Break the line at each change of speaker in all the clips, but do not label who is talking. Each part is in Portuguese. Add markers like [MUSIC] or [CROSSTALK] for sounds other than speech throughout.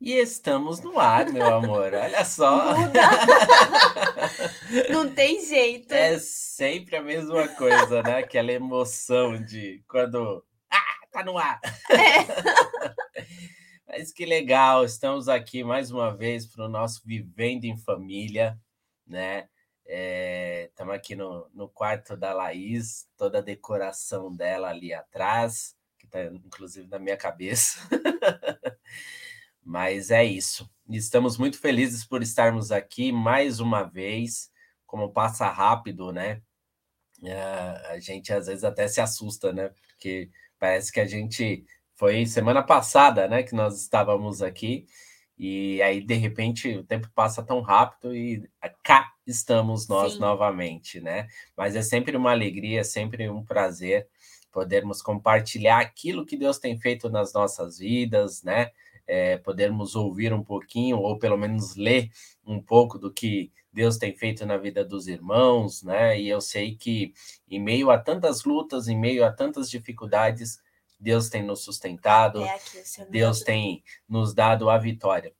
E estamos no ar, meu amor. Olha só. [LAUGHS]
Não tem jeito.
É sempre a mesma coisa, né? Aquela emoção de quando. Ah, tá no ar! É. [LAUGHS] Mas que legal, estamos aqui mais uma vez para o nosso Vivendo em Família, né? Estamos é, aqui no, no quarto da Laís, toda a decoração dela ali atrás, que está inclusive na minha cabeça. [LAUGHS] Mas é isso. Estamos muito felizes por estarmos aqui mais uma vez. Como passa rápido, né? Uh, a gente às vezes até se assusta, né? Porque parece que a gente foi semana passada, né? Que nós estávamos aqui. E aí, de repente, o tempo passa tão rápido e cá estamos nós Sim. novamente, né? Mas é sempre uma alegria, é sempre um prazer podermos compartilhar aquilo que Deus tem feito nas nossas vidas, né? É, podermos ouvir um pouquinho, ou pelo menos ler um pouco do que Deus tem feito na vida dos irmãos, né? E eu sei que em meio a tantas lutas, em meio a tantas dificuldades, Deus tem nos sustentado, é aqui, Deus tem nos dado a vitória.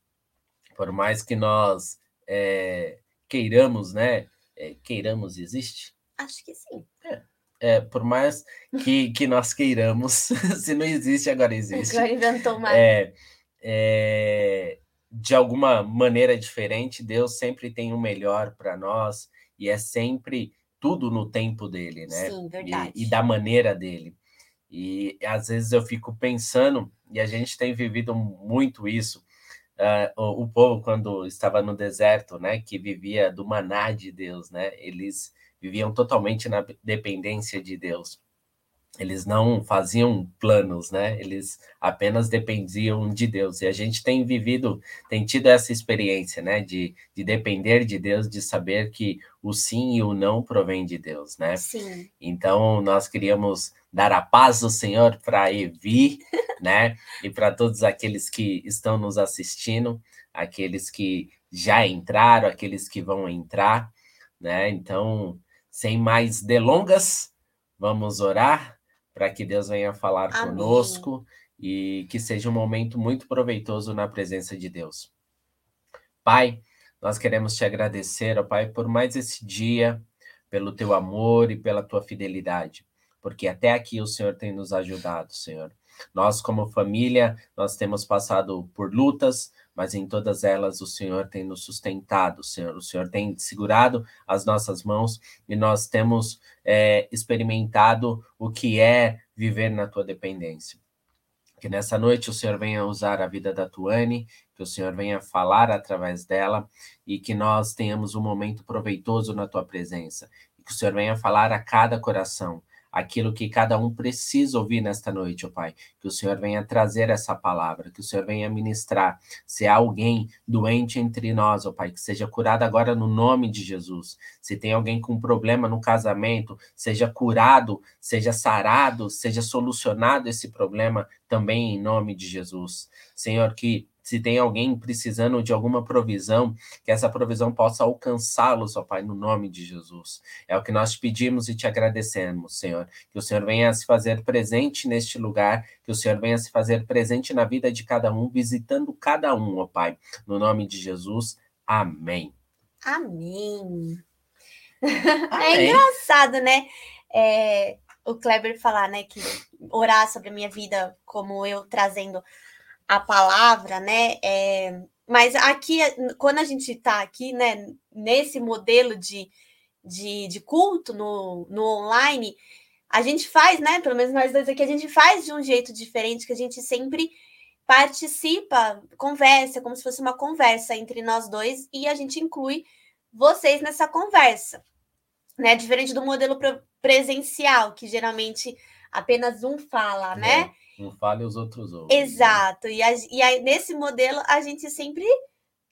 Por mais que nós é, queiramos, né? É, queiramos, existe?
Acho que sim.
É. É, por mais que, que nós queiramos, [LAUGHS] se não existe, agora existe.
Agora inventou mais.
É, é, de alguma maneira diferente, Deus sempre tem o melhor para nós e é sempre tudo no tempo dele, né?
Sim, verdade.
E, e, da maneira dele. E às vezes eu fico pensando, e a gente tem vivido muito isso. Uh, o, o, povo, quando estava no deserto, né, que vivia do maná de Deus, né, eles viviam totalmente na dependência de Deus eles não faziam planos, né? Eles apenas dependiam de Deus. E a gente tem vivido, tem tido essa experiência, né? De, de depender de Deus, de saber que o sim e o não provém de Deus, né?
Sim.
Então, nós queríamos dar a paz do Senhor para Evi, [LAUGHS] né? E para todos aqueles que estão nos assistindo, aqueles que já entraram, aqueles que vão entrar, né? Então, sem mais delongas, vamos orar para que Deus venha falar Amém. conosco e que seja um momento muito proveitoso na presença de Deus. Pai, nós queremos te agradecer, ó Pai, por mais esse dia, pelo teu amor e pela tua fidelidade, porque até aqui o Senhor tem nos ajudado, Senhor. Nós, como família, nós temos passado por lutas, mas em todas elas o Senhor tem nos sustentado, Senhor. O Senhor tem segurado as nossas mãos e nós temos é, experimentado o que é viver na tua dependência. Que nessa noite o Senhor venha usar a vida da Tuane, que o Senhor venha falar através dela e que nós tenhamos um momento proveitoso na tua presença. E que o Senhor venha falar a cada coração aquilo que cada um precisa ouvir nesta noite, ó Pai. Que o Senhor venha trazer essa palavra, que o Senhor venha ministrar. Se há alguém doente entre nós, ó Pai, que seja curado agora no nome de Jesus. Se tem alguém com problema no casamento, seja curado, seja sarado, seja solucionado esse problema também em nome de Jesus. Senhor, que se tem alguém precisando de alguma provisão, que essa provisão possa alcançá-los, ó Pai, no nome de Jesus. É o que nós te pedimos e te agradecemos, Senhor. Que o Senhor venha se fazer presente neste lugar, que o Senhor venha se fazer presente na vida de cada um, visitando cada um, ó Pai. No nome de Jesus. Amém.
Amém. [LAUGHS] É engraçado, né? É, o Kleber falar, né, que orar sobre a minha vida, como eu trazendo a palavra, né? É, mas aqui, quando a gente está aqui, né, nesse modelo de, de, de culto no, no online, a gente faz, né? Pelo menos nós dois aqui, a gente faz de um jeito diferente, que a gente sempre participa, conversa, como se fosse uma conversa entre nós dois, e a gente inclui vocês nessa conversa, né? Diferente do modelo presencial, que geralmente apenas um fala, né?
É. Um fala e os outros ouvem.
Né? Exato. Né? E, a, e aí, nesse modelo, a gente sempre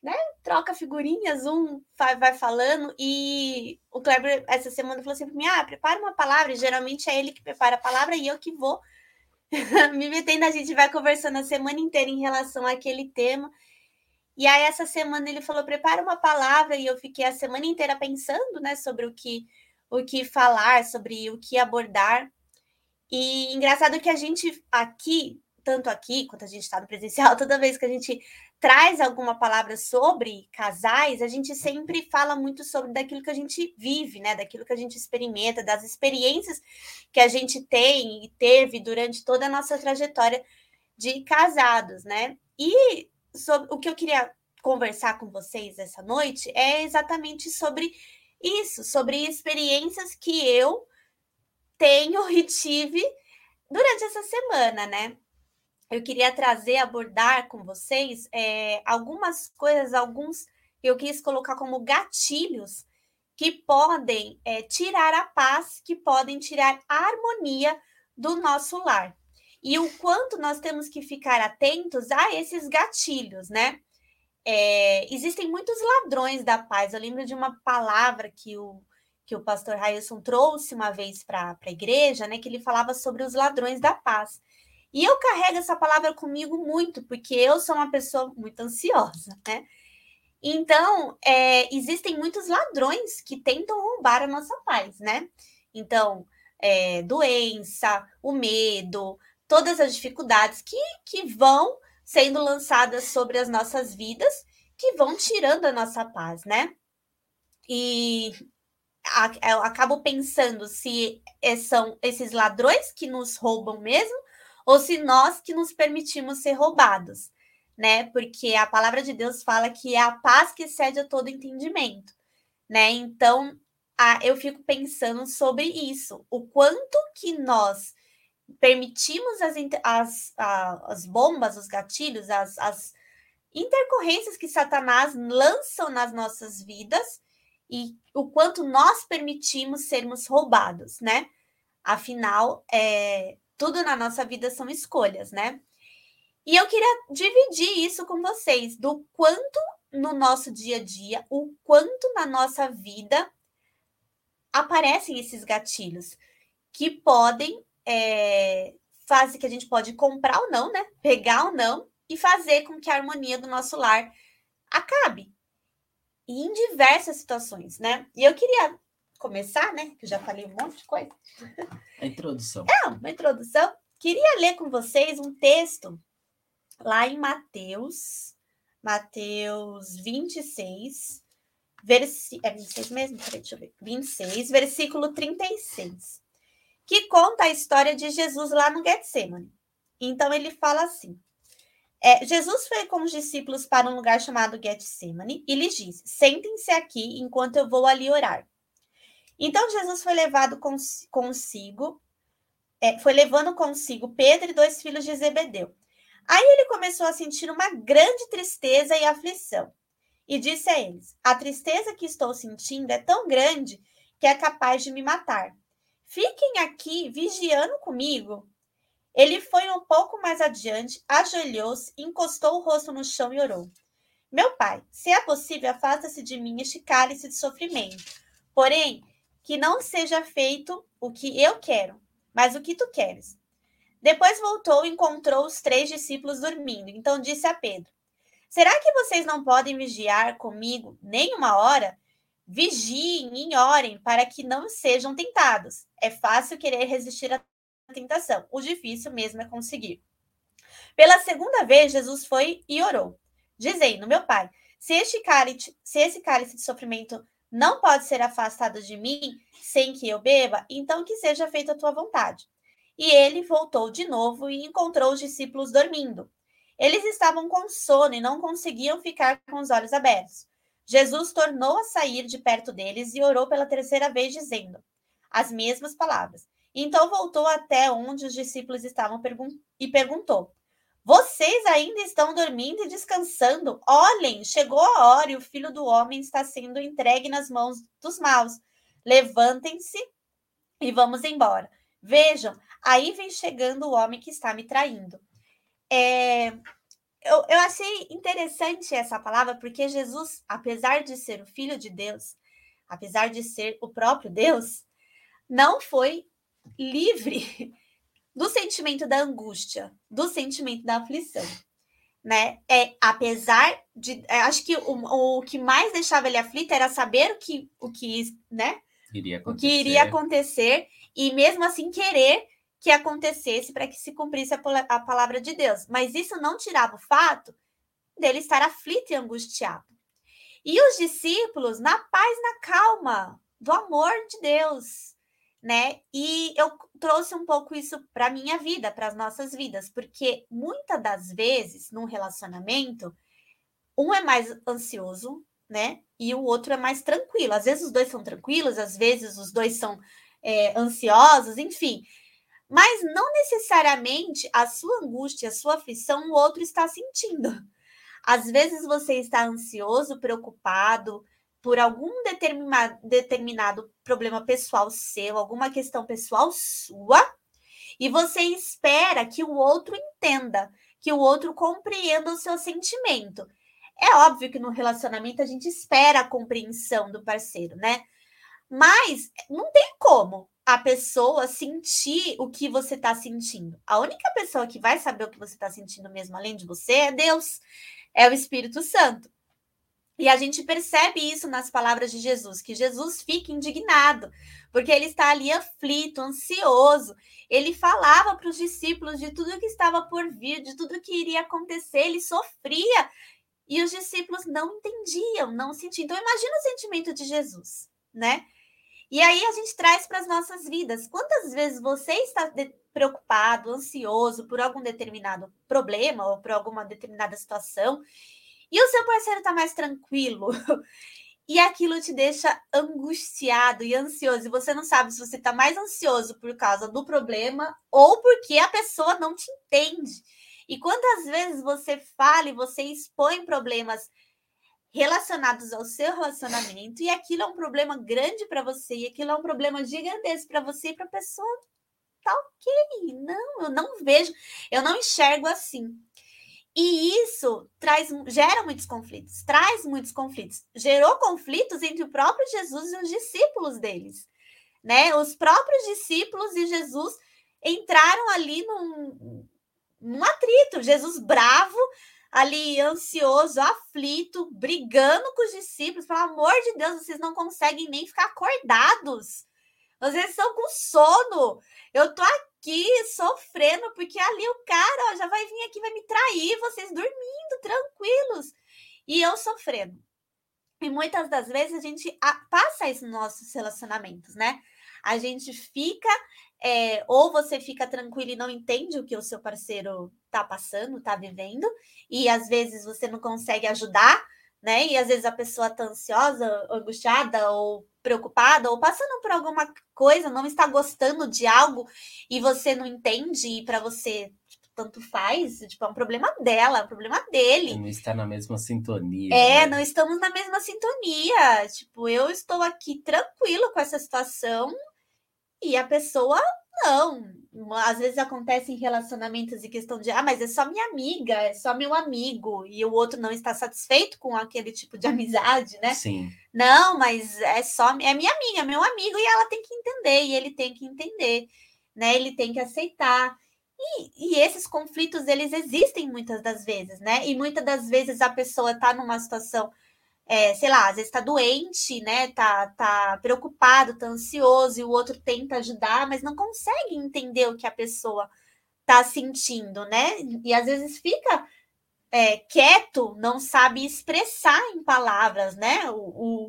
né, troca figurinhas, um vai, vai falando. E o Kleber, essa semana, falou assim para mim: ah, prepara uma palavra. E geralmente é ele que prepara a palavra e eu que vou [LAUGHS] me metendo. A gente vai conversando a semana inteira em relação àquele tema. E aí, essa semana, ele falou: prepara uma palavra. E eu fiquei a semana inteira pensando né, sobre o que, o que falar, sobre o que abordar. E engraçado que a gente aqui, tanto aqui quanto a gente está no presencial, [LAUGHS] toda vez que a gente traz alguma palavra sobre casais, a gente sempre fala muito sobre daquilo que a gente vive, né? Daquilo que a gente experimenta, das experiências que a gente tem e teve durante toda a nossa trajetória de casados, né? E sobre, o que eu queria conversar com vocês essa noite é exatamente sobre isso, sobre experiências que eu tenho e tive durante essa semana, né? Eu queria trazer, abordar com vocês é, algumas coisas, alguns eu quis colocar como gatilhos que podem é, tirar a paz, que podem tirar a harmonia do nosso lar. E o quanto nós temos que ficar atentos a esses gatilhos, né? É, existem muitos ladrões da paz. Eu lembro de uma palavra que o, que o pastor Railson trouxe uma vez para a igreja, né? Que ele falava sobre os ladrões da paz. E eu carrego essa palavra comigo muito, porque eu sou uma pessoa muito ansiosa, né? Então, é, existem muitos ladrões que tentam roubar a nossa paz, né? Então, é, doença, o medo, todas as dificuldades que, que vão sendo lançadas sobre as nossas vidas, que vão tirando a nossa paz, né? E eu acabo pensando se é, são esses ladrões que nos roubam mesmo, ou se nós que nos permitimos ser roubados, né? Porque a palavra de Deus fala que é a paz que excede a todo entendimento, né? Então, a, eu fico pensando sobre isso, o quanto que nós permitimos as, as, as bombas, os gatilhos, as, as intercorrências que Satanás lançam nas nossas vidas e o quanto nós permitimos sermos roubados, né? Afinal, é, tudo na nossa vida são escolhas, né? E eu queria dividir isso com vocês, do quanto no nosso dia a dia, o quanto na nossa vida aparecem esses gatilhos que podem é, fase que a gente pode comprar ou não, né? Pegar ou não e fazer com que a harmonia do nosso lar acabe. E em diversas situações, né? E eu queria começar, né? Que eu já falei um monte de coisa.
A introdução.
É, uma introdução. Queria ler com vocês um texto lá em Mateus, Mateus 26, versículo. É 26 mesmo? Peraí, deixa eu ver. 26, versículo 36 que conta a história de Jesus lá no Getsemane. Então ele fala assim: é, Jesus foi com os discípulos para um lugar chamado Getsemane e lhes disse: Sentem-se aqui enquanto eu vou ali orar. Então Jesus foi levado cons consigo, é, foi levando consigo Pedro e dois filhos de Zebedeu. Aí ele começou a sentir uma grande tristeza e aflição. E disse a eles: A tristeza que estou sentindo é tão grande que é capaz de me matar. Fiquem aqui vigiando comigo. Ele foi um pouco mais adiante, ajoelhou-se, encostou o rosto no chão e orou. Meu pai, se é possível, afasta-se de mim este cálice de sofrimento. Porém, que não seja feito o que eu quero, mas o que tu queres. Depois voltou e encontrou os três discípulos dormindo. Então disse a Pedro: Será que vocês não podem vigiar comigo nem uma hora? Vigiem e orem para que não sejam tentados. É fácil querer resistir à tentação. O difícil mesmo é conseguir. Pela segunda vez, Jesus foi e orou, dizendo: Meu pai, se este cálice, se esse cálice de sofrimento não pode ser afastado de mim sem que eu beba, então que seja feita a tua vontade. E ele voltou de novo e encontrou os discípulos dormindo. Eles estavam com sono e não conseguiam ficar com os olhos abertos. Jesus tornou a sair de perto deles e orou pela terceira vez, dizendo as mesmas palavras. Então voltou até onde os discípulos estavam pergun e perguntou: Vocês ainda estão dormindo e descansando? Olhem, chegou a hora e o filho do homem está sendo entregue nas mãos dos maus. Levantem-se e vamos embora. Vejam, aí vem chegando o homem que está me traindo. É, eu, eu achei interessante essa palavra, porque Jesus, apesar de ser o Filho de Deus, apesar de ser o próprio Deus, não foi livre [LAUGHS] do sentimento da angústia, do sentimento da aflição. Né? É, apesar de. É, acho que o, o que mais deixava ele aflito era saber o que, o que, né?
Iria
o que iria acontecer, e mesmo assim querer que acontecesse para que se cumprisse a, a palavra de Deus. Mas isso não tirava o fato dele estar aflito e angustiado. E os discípulos na paz, na calma do amor de Deus, né? E eu trouxe um pouco isso para minha vida, para as nossas vidas, porque muitas das vezes num relacionamento, um é mais ansioso, né? E o outro é mais tranquilo. Às vezes os dois são tranquilos, às vezes os dois são é, ansiosos, enfim. Mas não necessariamente a sua angústia, a sua aflição, o outro está sentindo. Às vezes você está ansioso, preocupado por algum determinado, determinado problema pessoal seu, alguma questão pessoal sua, e você espera que o outro entenda, que o outro compreenda o seu sentimento. É óbvio que no relacionamento a gente espera a compreensão do parceiro, né? Mas não tem como a pessoa sentir o que você está sentindo. A única pessoa que vai saber o que você está sentindo mesmo, além de você, é Deus, é o Espírito Santo. E a gente percebe isso nas palavras de Jesus, que Jesus fica indignado, porque ele está ali aflito, ansioso. Ele falava para os discípulos de tudo que estava por vir, de tudo que iria acontecer, ele sofria. E os discípulos não entendiam, não sentiam. Então, imagina o sentimento de Jesus, né? E aí a gente traz para as nossas vidas. Quantas vezes você está preocupado, ansioso por algum determinado problema ou por alguma determinada situação e o seu parceiro está mais tranquilo? [LAUGHS] e aquilo te deixa angustiado e ansioso, e você não sabe se você está mais ansioso por causa do problema ou porque a pessoa não te entende. E quantas vezes você fala e você expõe problemas relacionados ao seu relacionamento e aquilo é um problema grande para você e aquilo é um problema gigantesco para você e para a pessoa tá ok. Não, eu não vejo, eu não enxergo assim. E isso traz, gera muitos conflitos, traz muitos conflitos. Gerou conflitos entre o próprio Jesus e os discípulos deles, né? Os próprios discípulos e Jesus entraram ali num, num atrito. Jesus bravo, ali ansioso, aflito, brigando com os discípulos. Pelo amor de Deus, vocês não conseguem nem ficar acordados. Vocês estão com sono. Eu tô aqui sofrendo porque ali o cara ó, já vai vir aqui, vai me trair, vocês dormindo, tranquilos. E eu sofrendo. E muitas das vezes a gente passa isso nos nossos relacionamentos, né? A gente fica, é, ou você fica tranquilo e não entende o que o seu parceiro tá passando, tá vivendo, e às vezes você não consegue ajudar, né? E às vezes a pessoa tá ansiosa, angustiada ou preocupada ou passando por alguma coisa, não está gostando de algo e você não entende e para você tipo, tanto faz, tipo, é um problema dela, é um problema dele.
Não está na mesma sintonia.
É, né? não estamos na mesma sintonia. Tipo, eu estou aqui tranquilo com essa situação e a pessoa não. Às vezes acontece em relacionamentos e questão de, ah, mas é só minha amiga, é só meu amigo, e o outro não está satisfeito com aquele tipo de amizade, né?
Sim.
Não, mas é só, é minha amiga, é meu amigo, e ela tem que entender, e ele tem que entender, né? Ele tem que aceitar. E, e esses conflitos, eles existem muitas das vezes, né? E muitas das vezes a pessoa está numa situação é, sei lá, às vezes está doente, né? Tá, tá preocupado, tá ansioso, e o outro tenta ajudar, mas não consegue entender o que a pessoa tá sentindo, né? E às vezes fica é, quieto, não sabe expressar em palavras, né? O,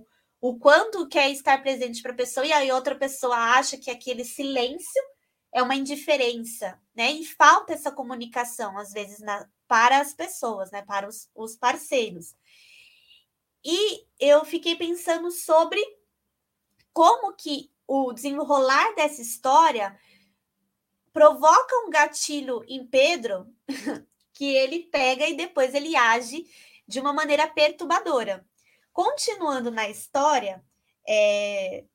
o, o quanto quer estar presente para a pessoa, e aí outra pessoa acha que aquele silêncio é uma indiferença, né? E falta essa comunicação, às vezes, na, para as pessoas, né? Para os, os parceiros. E eu fiquei pensando sobre como que o desenrolar dessa história provoca um gatilho em Pedro [LAUGHS] que ele pega e depois ele age de uma maneira perturbadora. Continuando na história, é,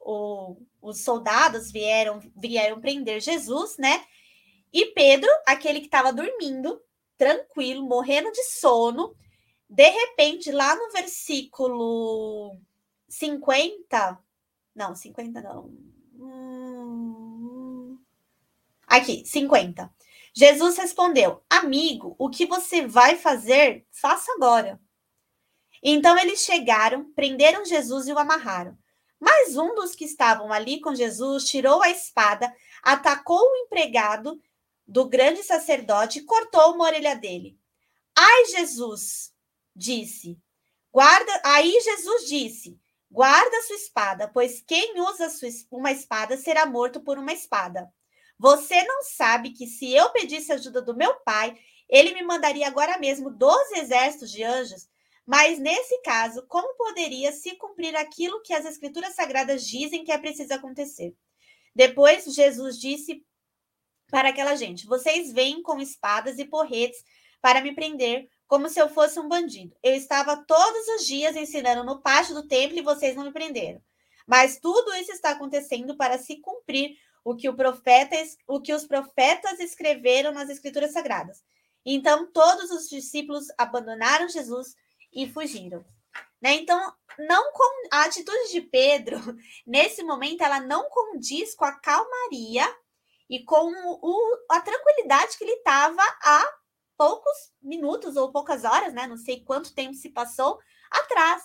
o, os soldados vieram, vieram prender Jesus, né? E Pedro, aquele que estava dormindo, tranquilo, morrendo de sono, de repente, lá no versículo 50, não, 50 não. Hum, aqui, 50. Jesus respondeu: Amigo, o que você vai fazer, faça agora. Então eles chegaram, prenderam Jesus e o amarraram. Mas um dos que estavam ali com Jesus tirou a espada, atacou o empregado do grande sacerdote e cortou uma orelha dele. Ai, Jesus, disse. Guarda, aí Jesus disse: Guarda sua espada, pois quem usa uma espada será morto por uma espada. Você não sabe que se eu pedisse ajuda do meu pai, ele me mandaria agora mesmo doze exércitos de anjos? Mas nesse caso, como poderia se cumprir aquilo que as escrituras sagradas dizem que é preciso acontecer? Depois, Jesus disse para aquela gente: Vocês vêm com espadas e porretes para me prender, como se eu fosse um bandido. Eu estava todos os dias ensinando no pátio do templo e vocês não me prenderam. Mas tudo isso está acontecendo para se cumprir o que, o profeta, o que os profetas escreveram nas escrituras sagradas. Então todos os discípulos abandonaram Jesus e fugiram. Né? Então, não com a atitude de Pedro, [LAUGHS] nesse momento, ela não condiz com a calmaria e com o, a tranquilidade que ele estava há poucos minutos ou poucas horas, né? Não sei quanto tempo se passou atrás.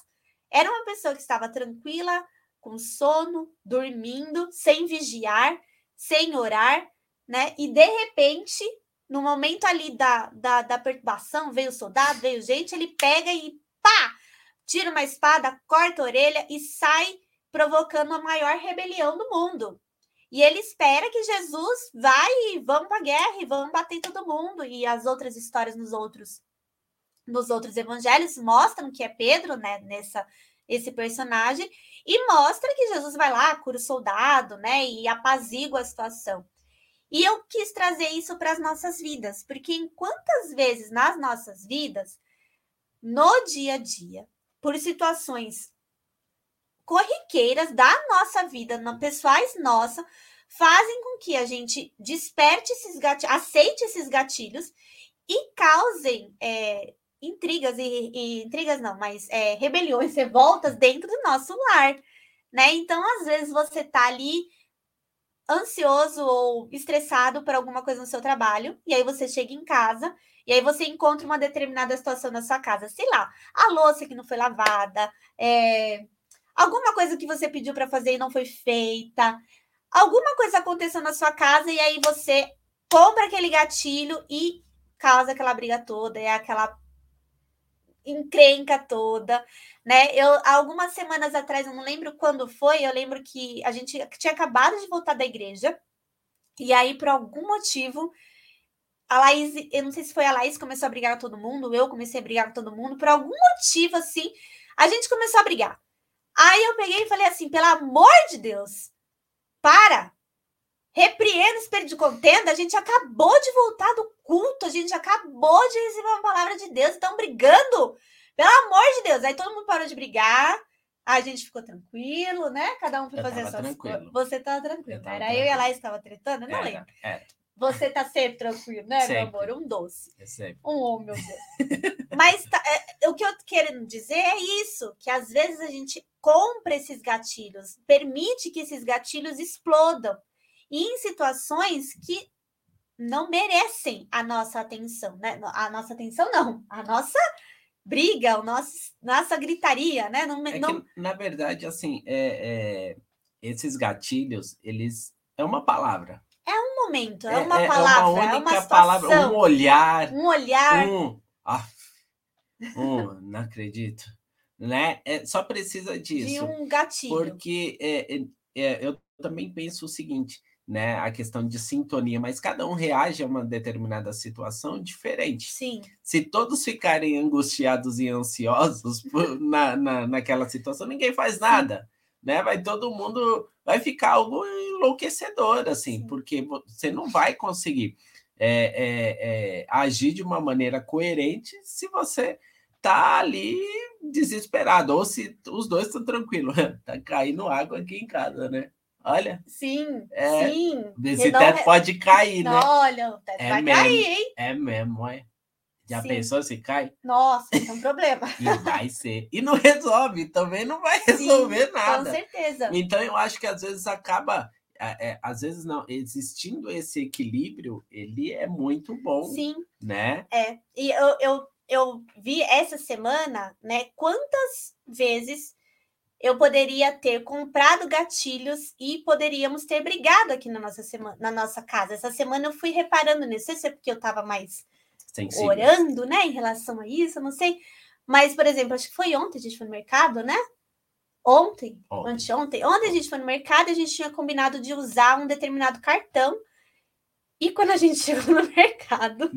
Era uma pessoa que estava tranquila, com sono, dormindo, sem vigiar, sem orar, né? E de repente, no momento ali da, da, da perturbação, veio soldado, veio gente, ele pega e pá! Tira uma espada, corta a orelha e sai provocando a maior rebelião do mundo. E ele espera que Jesus vai e vamos para a guerra e vamos bater todo mundo. E as outras histórias nos outros nos outros evangelhos mostram que é Pedro, né, nessa esse personagem e mostra que Jesus vai lá, cura o soldado, né, e apazigua a situação. E eu quis trazer isso para as nossas vidas, porque em quantas vezes nas nossas vidas, no dia a dia, por situações corriqueiras da nossa vida, pessoais nossa, fazem com que a gente desperte esses gatilhos, aceite esses gatilhos e causem é, intrigas e, e, intrigas não, mas é, rebeliões, [LAUGHS] revoltas dentro do nosso lar, né? Então, às vezes você tá ali ansioso ou estressado por alguma coisa no seu trabalho, e aí você chega em casa e aí você encontra uma determinada situação na sua casa, sei lá, a louça que não foi lavada, é, alguma coisa que você pediu para fazer e não foi feita, alguma coisa aconteceu na sua casa e aí você compra aquele gatilho e causa aquela briga toda, é aquela encrenca toda, né? Eu algumas semanas atrás, eu não lembro quando foi, eu lembro que a gente tinha acabado de voltar da igreja e aí por algum motivo a Laís, eu não sei se foi a Laís que começou a brigar com todo mundo, eu comecei a brigar com todo mundo, por algum motivo assim, a gente começou a brigar. Aí eu peguei e falei assim: pelo amor de Deus, para! Repreenda o espírito de contenda. A gente acabou de voltar do culto, a gente acabou de receber uma palavra de Deus, estão brigando. Pelo amor de Deus. Aí todo mundo parou de brigar, a gente ficou tranquilo, né? Cada um foi fazer a sua coisas. Você estava tranquilo. Eu Era eu e a Laís estava tretando? Eu não lembro. Era. Você tá sempre tranquilo, né, sempre. meu amor? Um doce. É sempre. Um homem, meu Deus. Mas tá, é, o que eu tô querendo dizer é isso: que às vezes a gente compra esses gatilhos, permite que esses gatilhos explodam em situações que não merecem a nossa atenção, né? A nossa atenção, não, a nossa briga, o nosso, nossa gritaria, né?
Não, é não... Que, na verdade, assim, é, é, esses gatilhos, eles é uma palavra
momento, é, é uma é, palavra, é uma, é uma situação,
palavra, um olhar,
um olhar,
um, ah, um não acredito, né? É, só precisa disso.
De um gatilho.
Porque é, é, é, eu também penso o seguinte, né? A questão de sintonia, mas cada um reage a uma determinada situação diferente.
Sim.
Se todos ficarem angustiados e ansiosos [LAUGHS] por, na, na, naquela situação, ninguém faz nada. Né? Vai todo mundo vai ficar algo enlouquecedor, assim, Sim. porque você não vai conseguir é, é, agir de uma maneira coerente se você tá ali desesperado, ou se os dois estão tranquilos. [LAUGHS] tá caindo água aqui em casa, né? Olha.
Sim, é, sim.
Esse teto não... pode cair, né?
Olha, o teto
é
vai
mesmo,
cair, hein?
É mesmo, é. Já Sim. pensou se cai?
Nossa, isso é um problema.
e vai ser. E não resolve, também não vai resolver Sim, nada.
Com certeza.
Então eu acho que às vezes acaba. É, é, às vezes não, existindo esse equilíbrio, ele é muito bom.
Sim.
Né?
É. E eu, eu, eu vi essa semana, né, quantas vezes eu poderia ter comprado gatilhos e poderíamos ter brigado aqui na nossa semana, na nossa casa. Essa semana eu fui reparando nisso, não sei se é porque eu estava mais Sensível. orando, né, em relação a isso, não sei. Mas, por exemplo, acho que foi ontem a gente foi no mercado, né? Ontem, ontem. anteontem, ontem a gente foi no mercado e a gente tinha combinado de usar um determinado cartão. E quando a gente [LAUGHS] chegou no mercado,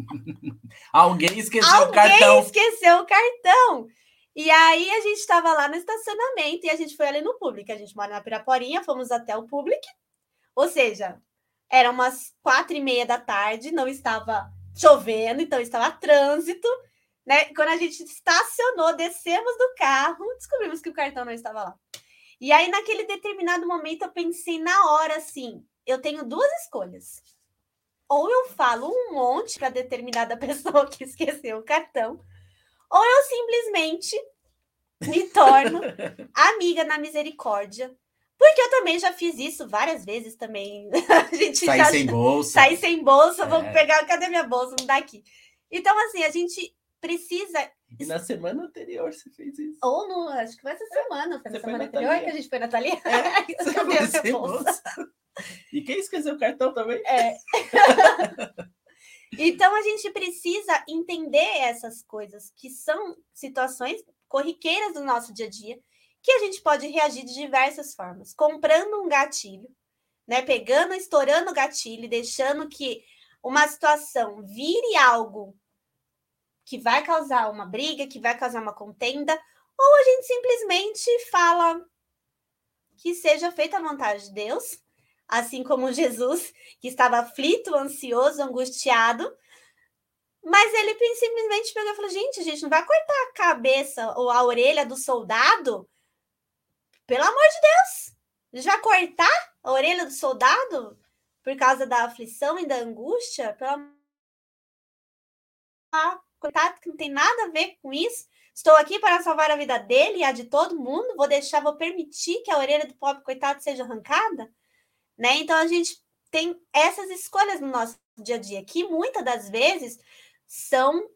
[LAUGHS]
alguém esqueceu alguém o cartão.
Alguém esqueceu o cartão. E aí a gente estava lá no estacionamento e a gente foi ali no público. A gente mora na Piraporinha, fomos até o público. Ou seja, eram umas quatro e meia da tarde, não estava chovendo, então estava trânsito. Né? Quando a gente estacionou, descemos do carro, descobrimos que o cartão não estava lá. E aí, naquele determinado momento, eu pensei na hora assim: eu tenho duas escolhas. Ou eu falo um monte para determinada [LAUGHS] pessoa que esqueceu o cartão, ou eu simplesmente me torno [LAUGHS] amiga na misericórdia. Porque eu também já fiz isso várias vezes também. [LAUGHS]
A gente Sai já... sem bolsa.
Sai sem bolsa, é. vou pegar. Cadê minha bolsa? Não dá aqui. Então, assim, a gente precisa.
E na semana anterior você fez isso.
Ou no. Acho que foi essa semana. Foi na semana anterior que a gente foi na Thalia. É,
você foi bolsa. E quem esqueceu o cartão também?
É. [LAUGHS] Então a gente precisa entender essas coisas que são situações corriqueiras do nosso dia a dia, que a gente pode reagir de diversas formas, comprando um gatilho, né, pegando, estourando o gatilho, deixando que uma situação vire algo que vai causar uma briga, que vai causar uma contenda, ou a gente simplesmente fala que seja feita a vontade de Deus assim como Jesus, que estava aflito, ansioso, angustiado. Mas ele simplesmente pegou e falou: gente, gente não vai cortar a cabeça ou a orelha do soldado? Pelo amor de Deus! Gente vai cortar a orelha do soldado por causa da aflição e da angústia? Pelo amor coitado, que não tem nada a ver com isso. Estou aqui para salvar a vida dele e a de todo mundo. Vou deixar, vou permitir que a orelha do pobre coitado seja arrancada? Né? Então a gente tem essas escolhas no nosso dia a dia, que muitas das vezes são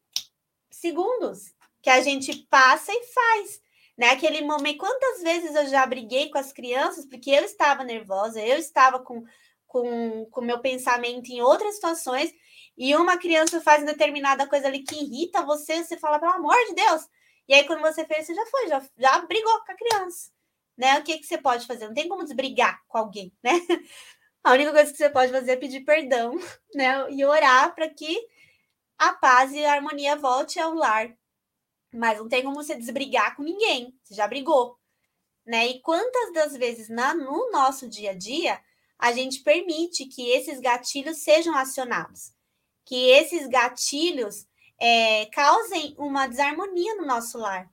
segundos que a gente passa e faz. Né? Aquele momento, quantas vezes eu já briguei com as crianças porque eu estava nervosa, eu estava com com o meu pensamento em outras situações, e uma criança faz determinada coisa ali que irrita você, você fala, pelo amor de Deus. E aí, quando você fez, você já foi, já, já brigou com a criança né? O que, que você pode fazer? Não tem como desbrigar com alguém, né? [LAUGHS] A única coisa que você pode fazer é pedir perdão, [LAUGHS] né? E orar para que a paz e a harmonia volte ao lar. Mas não tem como você desbrigar com ninguém. Você já brigou, né? E quantas das vezes na, no nosso dia a dia a gente permite que esses gatilhos sejam acionados, que esses gatilhos é, causem uma desarmonia no nosso lar,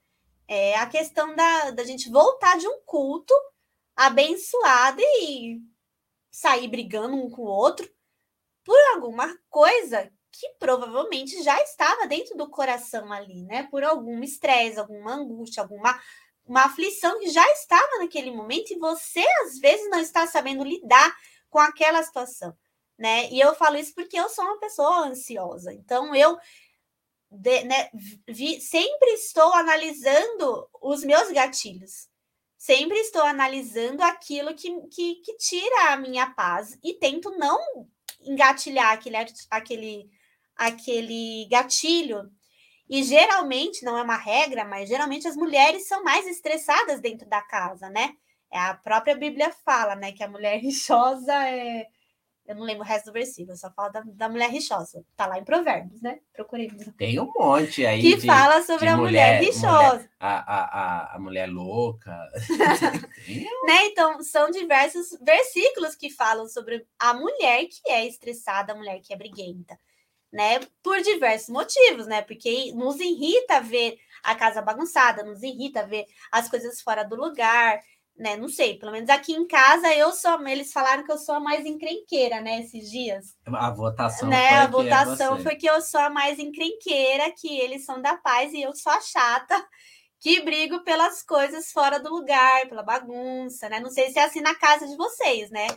é a questão da, da gente voltar de um culto abençoado e sair brigando um com o outro por alguma coisa que provavelmente já estava dentro do coração ali, né? Por algum estresse, alguma angústia, alguma uma aflição que já estava naquele momento e você às vezes não está sabendo lidar com aquela situação, né? E eu falo isso porque eu sou uma pessoa ansiosa. Então eu de, né, vi, sempre estou analisando os meus gatilhos. Sempre estou analisando aquilo que, que, que tira a minha paz e tento não engatilhar aquele, aquele, aquele gatilho. E geralmente, não é uma regra, mas geralmente as mulheres são mais estressadas dentro da casa, né? É, a própria Bíblia fala, né, que a mulher [LAUGHS] rixosa é, eu não lembro o resto do versículo, só fala da, da mulher rixosa. Tá lá em Provérbios, né? Procurei.
Tem um monte aí.
Que de, fala sobre a mulher, mulher rixosa. Mulher,
a, a, a mulher louca. [LAUGHS]
né? Então, são diversos versículos que falam sobre a mulher que é estressada, a mulher que é briguenta. Né? Por diversos motivos, né? Porque nos irrita ver a casa bagunçada, nos irrita ver as coisas fora do lugar, né? Não sei, pelo menos aqui em casa eu sou. Eles falaram que eu sou a mais encrenqueira, né? Esses dias.
A votação.
Né? a votação é foi que eu sou a mais encrenqueira, que eles são da paz e eu sou a chata [LAUGHS] que brigo pelas coisas fora do lugar, pela bagunça, né? Não sei se é assim na casa de vocês, né?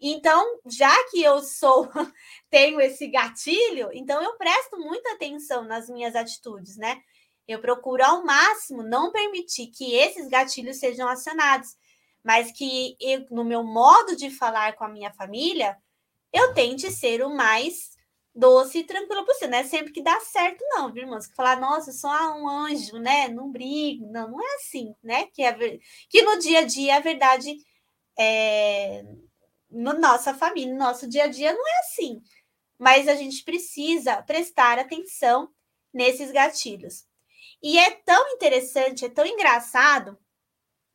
Então, já que eu sou, [LAUGHS] tenho esse gatilho, então eu presto muita atenção nas minhas atitudes, né? Eu procuro ao máximo não permitir que esses gatilhos sejam acionados, mas que eu, no meu modo de falar com a minha família, eu tente ser o mais doce e tranquilo possível. Não é sempre que dá certo, não, viu, irmãos? Que falar, nossa, sou um anjo, né? Não brigo. Não, não é assim, né? Que, é, que no dia a dia a verdade é, no nossa família, no nosso dia a dia, não é assim. Mas a gente precisa prestar atenção nesses gatilhos. E é tão interessante, é tão engraçado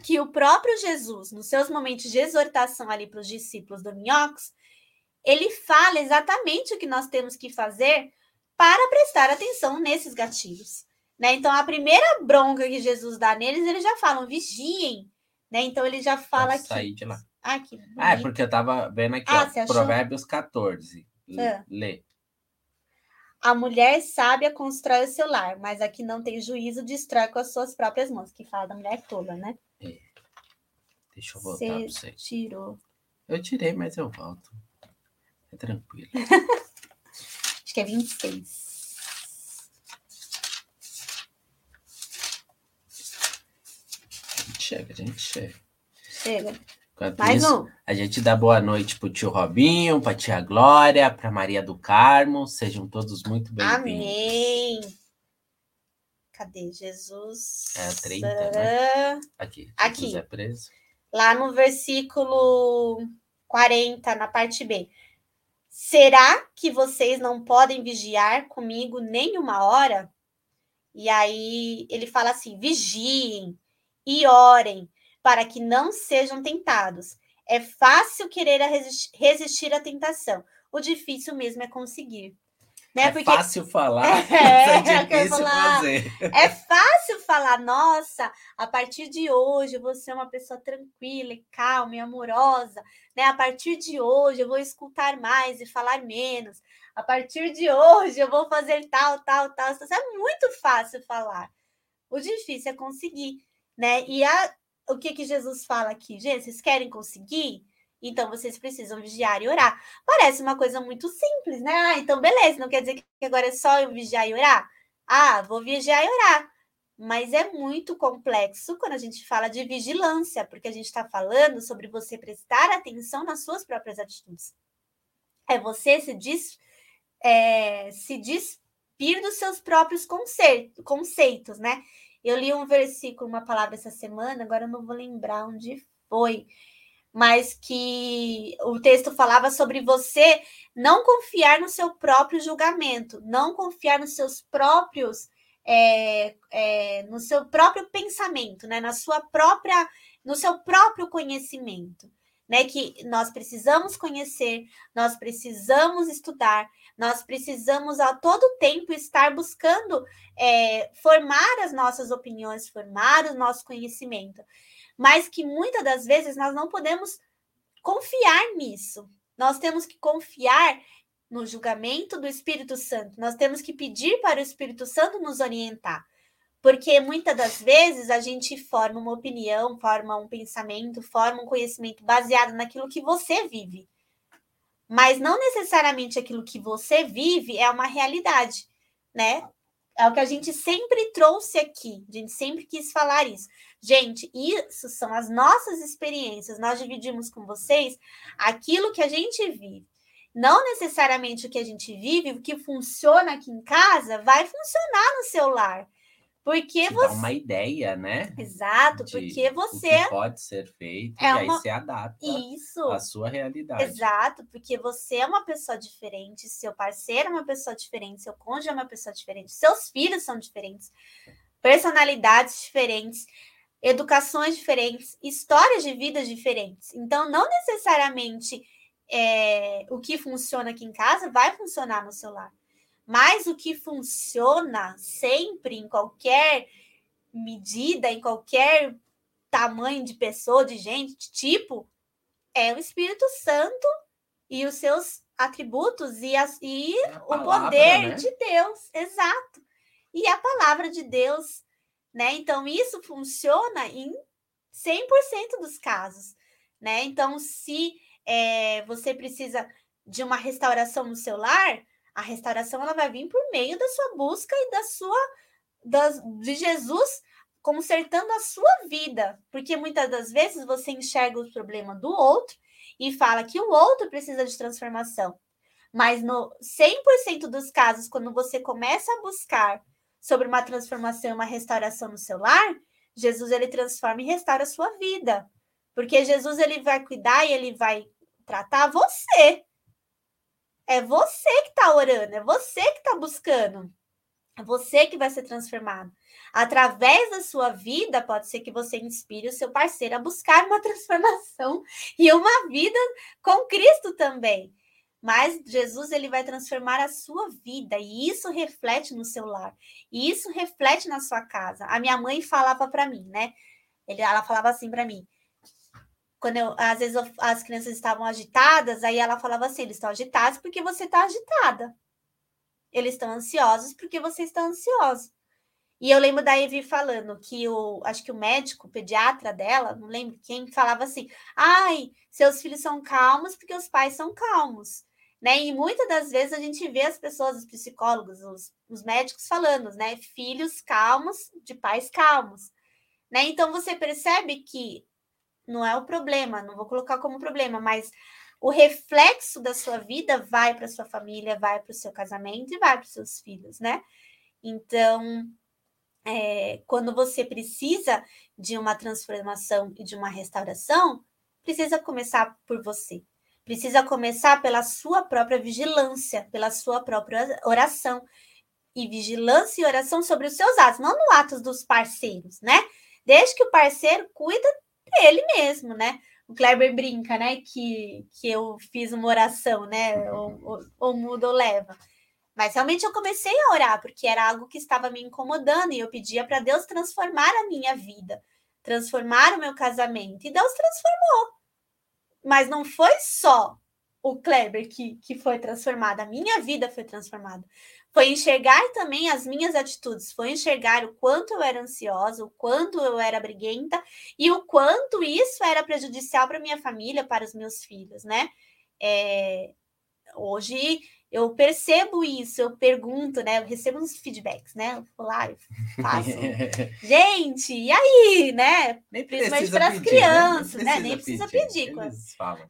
que o próprio Jesus, nos seus momentos de exortação ali para os discípulos do Minhocos, ele fala exatamente o que nós temos que fazer para prestar atenção nesses gatilhos. Né? Então, a primeira bronca que Jesus dá neles, eles já falam, vigiem. Né? Então, ele já fala aqui.
Sair de lá.
Ah, que
ah, é porque eu estava vendo aqui, ah, ó, Provérbios 14. Ah. Lê.
A mulher sábia constrói o seu lar, mas a que não tem juízo destrói com as suas próprias mãos. Que fala da mulher tola, né? É.
Deixa eu voltar para você.
tirou.
Eu tirei, mas eu volto. É tranquilo. [LAUGHS]
Acho que é 26.
A gente chega, a gente chega.
Chega.
Enquanto Mais isso, um. a gente dá boa noite pro tio Robinho, pra tia Glória, pra Maria do Carmo. Sejam todos muito bem-vindos.
Amém. Cadê Jesus?
É 30, né? Aqui.
Aqui.
É preso.
Lá no versículo 40, na parte B. Será que vocês não podem vigiar comigo nem uma hora? E aí ele fala assim: vigiem e orem para que não sejam tentados. É fácil querer resistir à tentação. O difícil mesmo é conseguir. Né?
É Porque... fácil falar, [LAUGHS] é, [LAUGHS] é difícil falar. fazer.
É [LAUGHS] fácil falar, nossa, a partir de hoje eu vou ser uma pessoa tranquila e calma e amorosa. Né? A partir de hoje eu vou escutar mais e falar menos. A partir de hoje eu vou fazer tal, tal, tal. Isso é muito fácil falar. O difícil é conseguir. Né? E a, o que, que Jesus fala aqui? Gente, vocês querem conseguir? Então vocês precisam vigiar e orar. Parece uma coisa muito simples, né? Ah, então beleza, não quer dizer que agora é só eu vigiar e orar? Ah, vou vigiar e orar. Mas é muito complexo quando a gente fala de vigilância, porque a gente está falando sobre você prestar atenção nas suas próprias atitudes. É você se, des, é, se despir dos seus próprios conceitos, né? Eu li um versículo, uma palavra essa semana, agora eu não vou lembrar onde foi, mas que o texto falava sobre você não confiar no seu próprio julgamento, não confiar nos seus próprios, é, é, no seu próprio pensamento, né? Na sua própria, no seu próprio conhecimento né? Que nós precisamos conhecer, nós precisamos estudar, nós precisamos a todo tempo estar buscando é, formar as nossas opiniões, formar o nosso conhecimento, mas que muitas das vezes nós não podemos confiar nisso. Nós temos que confiar no julgamento do Espírito Santo. Nós temos que pedir para o Espírito Santo nos orientar. Porque muitas das vezes a gente forma uma opinião, forma um pensamento, forma um conhecimento baseado naquilo que você vive. Mas não necessariamente aquilo que você vive é uma realidade, né? É o que a gente sempre trouxe aqui, a gente sempre quis falar isso. Gente, isso são as nossas experiências, nós dividimos com vocês aquilo que a gente vive. Não necessariamente o que a gente vive, o que funciona aqui em casa, vai funcionar no seu lar. Porque
Te
você.
Dá uma ideia, né?
Exato, porque você.
pode ser feito é e aí você adapta
Isso.
à sua realidade.
Exato, porque você é uma pessoa diferente, seu parceiro é uma pessoa diferente, seu cônjuge é uma pessoa diferente, seus filhos são diferentes, personalidades diferentes, educações diferentes, histórias de vida diferentes. Então, não necessariamente é, o que funciona aqui em casa vai funcionar no seu lar. Mas o que funciona sempre, em qualquer medida, em qualquer tamanho de pessoa, de gente, de tipo, é o Espírito Santo e os seus atributos e, as, e é palavra, o poder né? de Deus, exato. E a palavra de Deus, né? Então, isso funciona em 100% dos casos, né? Então, se é, você precisa de uma restauração no seu lar, a restauração ela vai vir por meio da sua busca e da sua das, de Jesus consertando a sua vida, porque muitas das vezes você enxerga o problema do outro e fala que o outro precisa de transformação. Mas no 100% dos casos, quando você começa a buscar sobre uma transformação e uma restauração no seu lar, Jesus ele transforma e restaura a sua vida. Porque Jesus ele vai cuidar e ele vai tratar você. É você que está orando, é você que está buscando. É você que vai ser transformado. Através da sua vida, pode ser que você inspire o seu parceiro a buscar uma [LAUGHS] transformação e uma vida com Cristo também. Mas Jesus ele vai transformar a sua vida e isso reflete no seu lar. E isso reflete na sua casa. A minha mãe falava para mim, né? Ela falava assim para mim: quando eu, às vezes eu, as crianças estavam agitadas, aí ela falava assim: eles estão agitados porque você está agitada. Eles estão ansiosos porque você está ansioso. E eu lembro da Evi falando que o, acho que o médico, o pediatra dela, não lembro quem, falava assim: ai, seus filhos são calmos porque os pais são calmos. Né? E muitas das vezes a gente vê as pessoas, os psicólogos, os, os médicos falando, né? Filhos calmos de pais calmos. Né? Então você percebe que não é o problema, não vou colocar como problema, mas o reflexo da sua vida vai para sua família, vai para o seu casamento e vai para os seus filhos, né? Então, é, quando você precisa de uma transformação e de uma restauração, precisa começar por você. Precisa começar pela sua própria vigilância, pela sua própria oração. E vigilância e oração sobre os seus atos, não no atos dos parceiros, né? Desde que o parceiro cuida dele mesmo, né? o Kleber brinca, né? Que, que eu fiz uma oração, né? Ou, ou, ou muda ou leva. Mas realmente eu comecei a orar, porque era algo que estava me incomodando, e eu pedia para Deus transformar a minha vida, transformar o meu casamento. E Deus transformou. Mas não foi só o Kleber que, que foi transformado, a minha vida foi transformada. Foi enxergar também as minhas atitudes, foi enxergar o quanto eu era ansiosa, o quanto eu era briguenta e o quanto isso era prejudicial para minha família, para os meus filhos, né? É, hoje eu percebo isso, eu pergunto, né? Eu recebo uns feedbacks, né? Eu vou lá, eu faço. [LAUGHS] Gente, e aí, né? Nem Principalmente para as né? crianças, né? Nem precisa, né? Nem precisa pedir.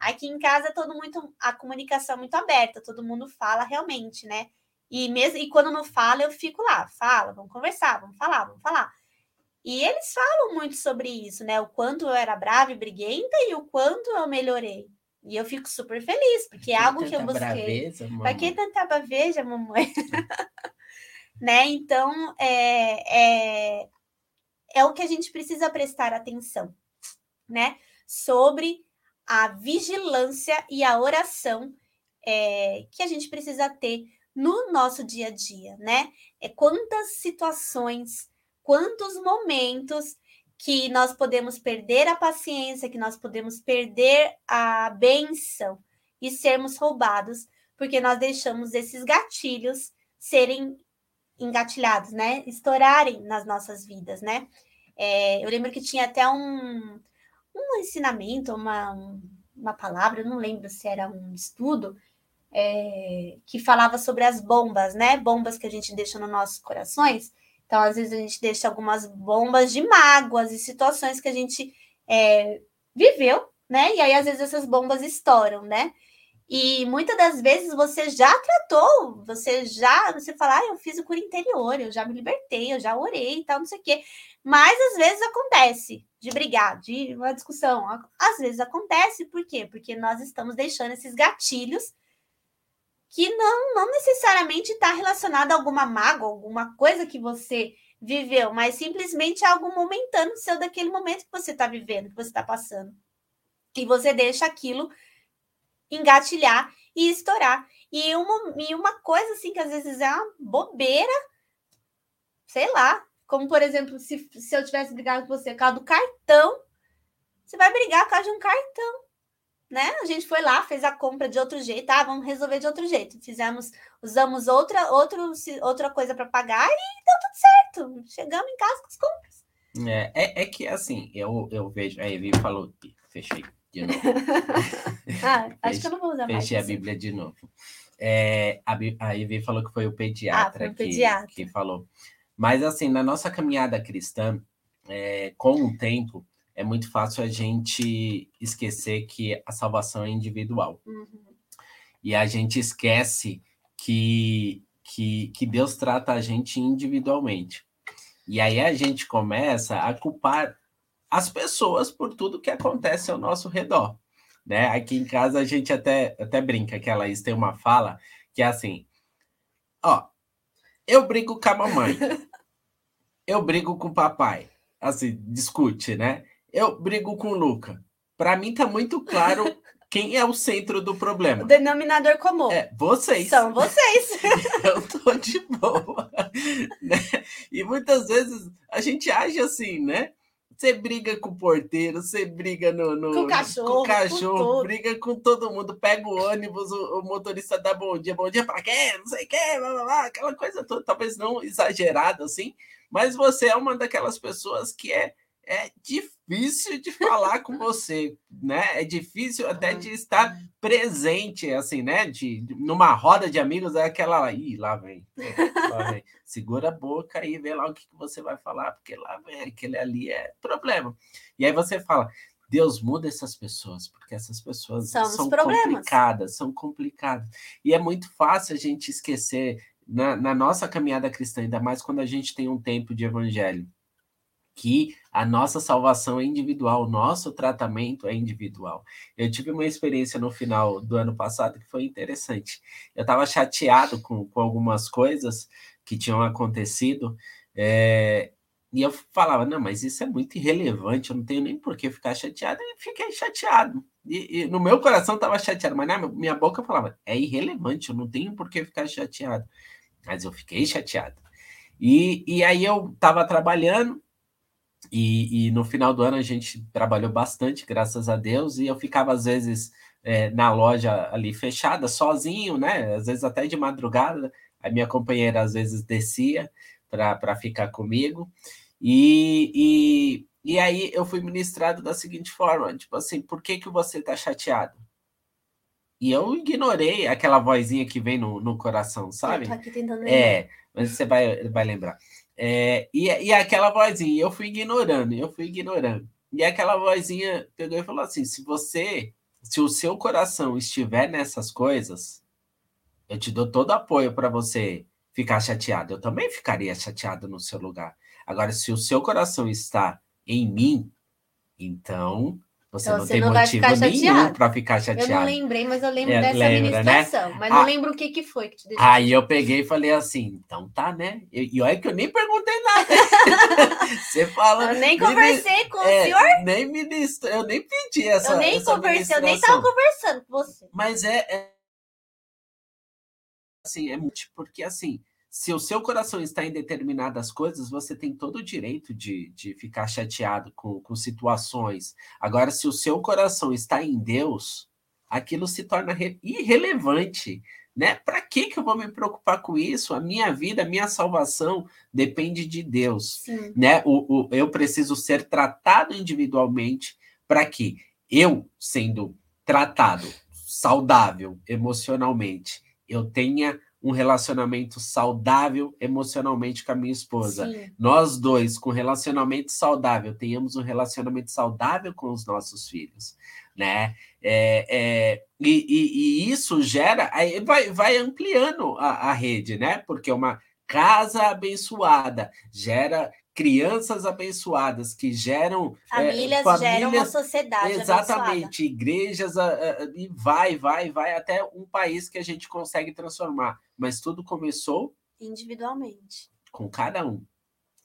Aqui em casa todo muito a comunicação é muito aberta, todo mundo fala realmente, né? E mesmo e quando não fala, eu fico lá, fala, vamos conversar, vamos falar, vamos falar. E eles falam muito sobre isso, né? O quanto eu era brava e briguenta e o quanto eu melhorei. E eu fico super feliz, porque é algo que eu busquei. Para que tanta baveja, mamãe? [LAUGHS] né? Então, é, é, é o que a gente precisa prestar atenção, né? Sobre a vigilância e a oração é, que a gente precisa ter no nosso dia a dia, né? É quantas situações, quantos momentos que nós podemos perder a paciência, que nós podemos perder a benção e sermos roubados, porque nós deixamos esses gatilhos serem engatilhados, né? Estourarem nas nossas vidas, né? É, eu lembro que tinha até um, um ensinamento, uma, uma palavra, eu não lembro se era um estudo, é, que falava sobre as bombas, né? Bombas que a gente deixa nos nossos corações. Então, às vezes, a gente deixa algumas bombas de mágoas e situações que a gente é, viveu, né? E aí, às vezes, essas bombas estouram, né? E muitas das vezes você já tratou, você já, você fala, ah, eu fiz o cura interior, eu já me libertei, eu já orei e tal, não sei o quê. Mas às vezes acontece de brigar, de uma discussão. Às vezes acontece, por quê? Porque nós estamos deixando esses gatilhos que não, não necessariamente está relacionada a alguma mágoa, alguma coisa que você viveu, mas simplesmente algo momentâneo seu daquele momento que você está vivendo, que você está passando. E você deixa aquilo engatilhar e estourar. E uma, e uma coisa assim que às vezes é uma bobeira, sei lá, como por exemplo, se, se eu tivesse brigado com você por causa do cartão, você vai brigar por causa de um cartão né? A gente foi lá, fez a compra de outro jeito, ah, vamos resolver de outro jeito. Fizemos, usamos outra, outro, outra coisa para pagar e deu tudo certo. Chegamos em casa com as compras.
É, é, é que assim, eu, eu vejo. A Evi falou, fechei de novo. [LAUGHS]
ah, acho que eu não vou usar
mais. Fechei a Bíblia de novo. É, a, a Evi falou que foi o pediatra, ah, foi o pediatra. Que, que falou. Mas, assim, na nossa caminhada cristã, é, com o tempo, é muito fácil a gente esquecer que a salvação é individual. Uhum. E a gente esquece que, que, que Deus trata a gente individualmente. E aí a gente começa a culpar as pessoas por tudo que acontece ao nosso redor. Né? Aqui em casa a gente até, até brinca que a Laís tem uma fala que é assim: ó, eu brigo com a mamãe, [LAUGHS] eu brigo com o papai, assim, discute, né? Eu brigo com o Luca. Para mim tá muito claro [LAUGHS] quem é o centro do problema. O
denominador comum.
É, vocês.
São vocês. [LAUGHS]
eu tô de boa. [LAUGHS] Né? E muitas vezes a gente age assim, né? Você briga com o porteiro, você briga no, no
com o cachorro, com
cachorro com briga com todo mundo, pega o ônibus, o, o, motorista dá bom dia, bom dia para quê? Não sei o quê, blá, blá, blá, aquela coisa toda, talvez não exagerada assim, mas você é uma daquelas pessoas que é é difícil de falar com você, né? É difícil até de estar presente, assim, né? De, numa roda de amigos, é aquela ih, lá vem, lá vem. [LAUGHS] Segura a boca e vê lá o que, que você vai falar, porque lá vem, aquele ali é problema. E aí você fala, Deus muda essas pessoas, porque essas pessoas são, são complicadas, são complicadas. E é muito fácil a gente esquecer na, na nossa caminhada cristã, ainda mais quando a gente tem um tempo de evangelho que a nossa salvação é individual, o nosso tratamento é individual. Eu tive uma experiência no final do ano passado que foi interessante. Eu estava chateado com, com algumas coisas que tinham acontecido, é, e eu falava, não, mas isso é muito irrelevante, eu não tenho nem por que ficar chateado, e fiquei chateado. E, e no meu coração estava chateado, mas na minha boca falava, é irrelevante, eu não tenho por que ficar chateado. Mas eu fiquei chateado. E, e aí eu estava trabalhando, e, e, no final do ano a gente trabalhou bastante, graças a Deus, e eu ficava às vezes é, na loja ali fechada, sozinho, né? Às vezes até de madrugada. A minha companheira às vezes descia para ficar comigo. E, e, e aí eu fui ministrado da seguinte forma: tipo assim, por que, que você está chateado? E eu ignorei aquela vozinha que vem no, no coração, sabe?
Eu tô aqui tentando
É, mas você vai, vai lembrar. É, e, e aquela vozinha, eu fui ignorando, eu fui ignorando. E aquela vozinha pegou e falou assim: se você, se o seu coração estiver nessas coisas, eu te dou todo apoio para você ficar chateado. Eu também ficaria chateado no seu lugar. Agora, se o seu coração está em mim, então você, então, não você tem não motivo nenhum para ficar chateado.
Eu não lembrei, mas eu lembro é, dessa lembra, administração. Né? Mas ah, não lembro o que, que foi que te deixou.
Aí eu peguei e falei assim, então tá, né? E, e olha que eu nem perguntei nada. [LAUGHS] você fala.
Eu nem conversei com é, o senhor.
Nem ministro, eu nem pedi essa.
Eu nem
essa
conversei, eu nem estava conversando com você.
Mas é, é. Assim, é muito. Porque assim se o seu coração está em determinadas coisas, você tem todo o direito de, de ficar chateado com, com situações. Agora, se o seu coração está em Deus, aquilo se torna irrelevante. Né? Para que, que eu vou me preocupar com isso? A minha vida, a minha salvação depende de Deus. Sim. Né? O, o, eu preciso ser tratado individualmente para que eu, sendo tratado saudável emocionalmente, eu tenha um relacionamento saudável emocionalmente com a minha esposa. Sim. Nós dois, com relacionamento saudável, tenhamos um relacionamento saudável com os nossos filhos, né? É, é, e, e, e, isso gera, aí vai, vai ampliando a, a rede, né? Porque uma casa abençoada gera crianças abençoadas que geram
famílias, é, famílias geram uma sociedade
exatamente
abençoada.
igrejas e vai vai vai até um país que a gente consegue transformar. Mas tudo começou
individualmente.
com cada um.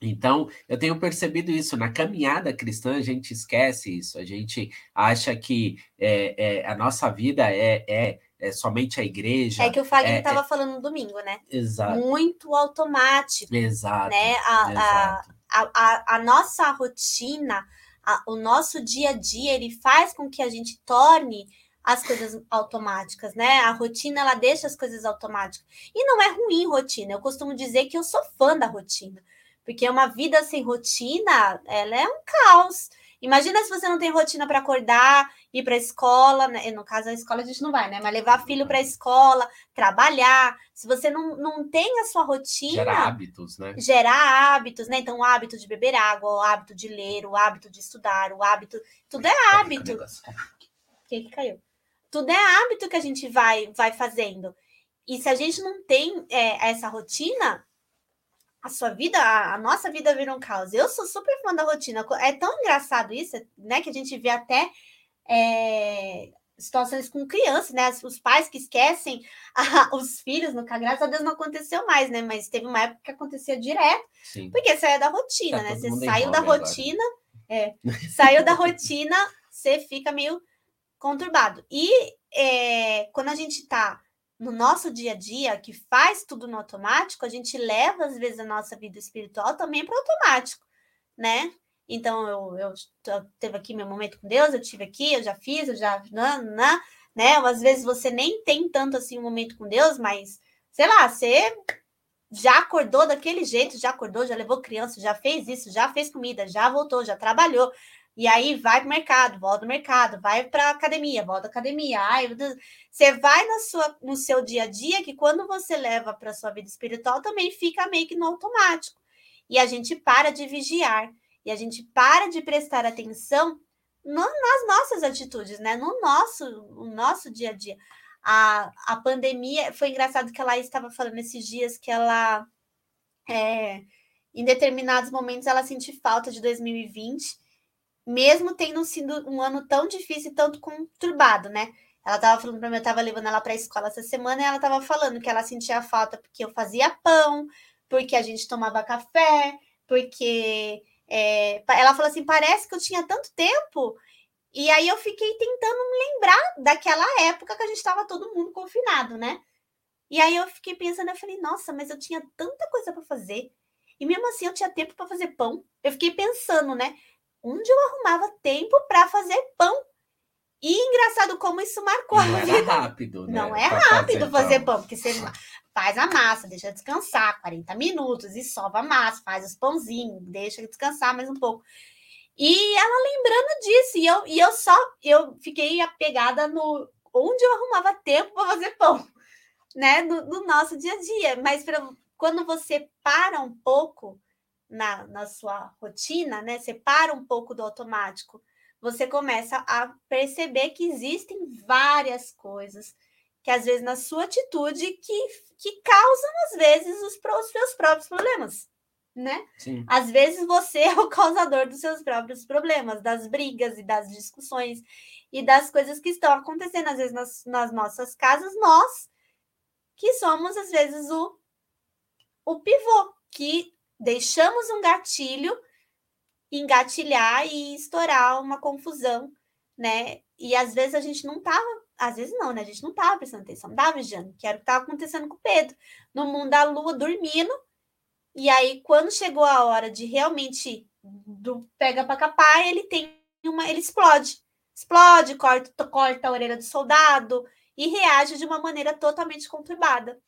Então, eu tenho percebido isso. Na caminhada cristã, a gente esquece isso, a gente acha que é, é, a nossa vida é, é é somente a igreja.
É que o Fagner estava é, é... falando no domingo, né?
Exato.
Muito automático.
Exato.
Né? A, exato. A, a, a, nossa rotina, a, o nosso dia a dia, ele faz com que a gente torne as coisas automáticas, né? A rotina ela deixa as coisas automáticas. E não é ruim rotina. Eu costumo dizer que eu sou fã da rotina, porque uma vida sem rotina, ela é um caos. Imagina se você não tem rotina para acordar, ir para a escola, né? no caso a escola a gente não vai, né? Mas levar filho para a escola, trabalhar. Se você não, não tem a sua rotina,
gerar hábitos, né?
Gerar hábitos, né? Então o hábito de beber água, o hábito de ler, o hábito de estudar, o hábito, tudo é hábito. O que que caiu? Tudo é hábito que a gente vai vai fazendo. E se a gente não tem é, essa rotina, a sua vida, a, nossa vida vira um caos. Eu sou super fã da rotina. É tão engraçado isso, né? Que a gente vê até é, situações com crianças, né? Os pais que esquecem a, [LAUGHS] os filhos, no caso, graças a Deus não aconteceu mais, né? Mas teve uma época que acontecia direto, Sim. porque saia da rotina, tá né? Você saiu da rotina, é, saiu da rotina, você fica meio conturbado. E é, quando a gente tá no nosso dia a dia, que faz tudo no automático, a gente leva, às vezes, a nossa vida espiritual também para o automático, né? Então, eu, eu, teve aqui meu momento com Deus, eu tive aqui, eu já fiz, eu já. Né? né? Às vezes você nem tem tanto assim um momento com Deus, mas, sei lá, você já acordou daquele jeito, já acordou, já levou criança, já fez isso, já fez comida, já voltou, já trabalhou, e aí vai para o mercado, volta do mercado, vai para academia, volta da academia. Ai, você vai na sua, no seu dia a dia que quando você leva para sua vida espiritual também fica meio que no automático. E a gente para de vigiar e a gente para de prestar atenção no, nas nossas atitudes, né? No nosso, no nosso dia a dia. A, a pandemia foi engraçado que ela estava falando esses dias que ela é, em determinados momentos ela sentiu falta de 2020 mesmo tendo sido um ano tão difícil e tanto conturbado, né? Ela estava falando para mim, eu estava levando ela para a escola essa semana e ela estava falando que ela sentia falta porque eu fazia pão, porque a gente tomava café, porque é, ela falou assim: parece que eu tinha tanto tempo. E aí eu fiquei tentando me lembrar daquela época que a gente estava todo mundo confinado, né? E aí eu fiquei pensando, eu falei, nossa, mas eu tinha tanta coisa para fazer. E mesmo assim eu tinha tempo para fazer pão. Eu fiquei pensando, né? Onde eu arrumava tempo para fazer pão. E engraçado como isso marcou
não a vida. Não é rápido, né?
Não é rápido fazer, fazer pão. porque você faz a massa, deixa descansar 40 minutos e sova a massa, faz os pãozinhos, deixa descansar mais um pouco. E ela lembrando disso, e eu, e eu só eu fiquei apegada no onde eu arrumava tempo para fazer pão, né? No, no, nosso dia a dia. Mas pra, quando você para um pouco na, na sua rotina, né? Você para um pouco do automático, você começa a perceber que existem várias coisas que às vezes na sua atitude que, que causam às vezes os, os seus próprios problemas, né? Sim. Às vezes você [LAUGHS] é o causador dos seus próprios problemas, das brigas e das discussões e das coisas que estão acontecendo às vezes nas, nas nossas casas, nós que somos às vezes o o pivô que deixamos um gatilho engatilhar e estourar uma confusão, né? E às vezes a gente não tava, às vezes não, né? A gente não tava prestando atenção, não tava vigiando, que era o que tava acontecendo com o Pedro, no mundo da lua, dormindo. E aí, quando chegou a hora de realmente do pega para capar, ele tem uma, ele explode. Explode, corta, corta a orelha do soldado e reage de uma maneira totalmente conturbada.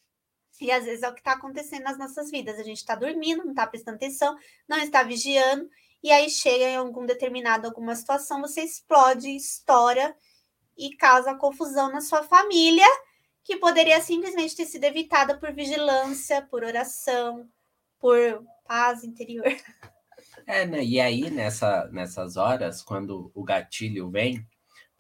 E às vezes é o que está acontecendo nas nossas vidas. A gente está dormindo, não está prestando atenção, não está vigiando, e aí chega em algum determinado, alguma situação, você explode, estoura e causa confusão na sua família, que poderia simplesmente ter sido evitada por vigilância, por oração, por paz interior.
É, né? E aí, nessa, nessas horas, quando o gatilho vem,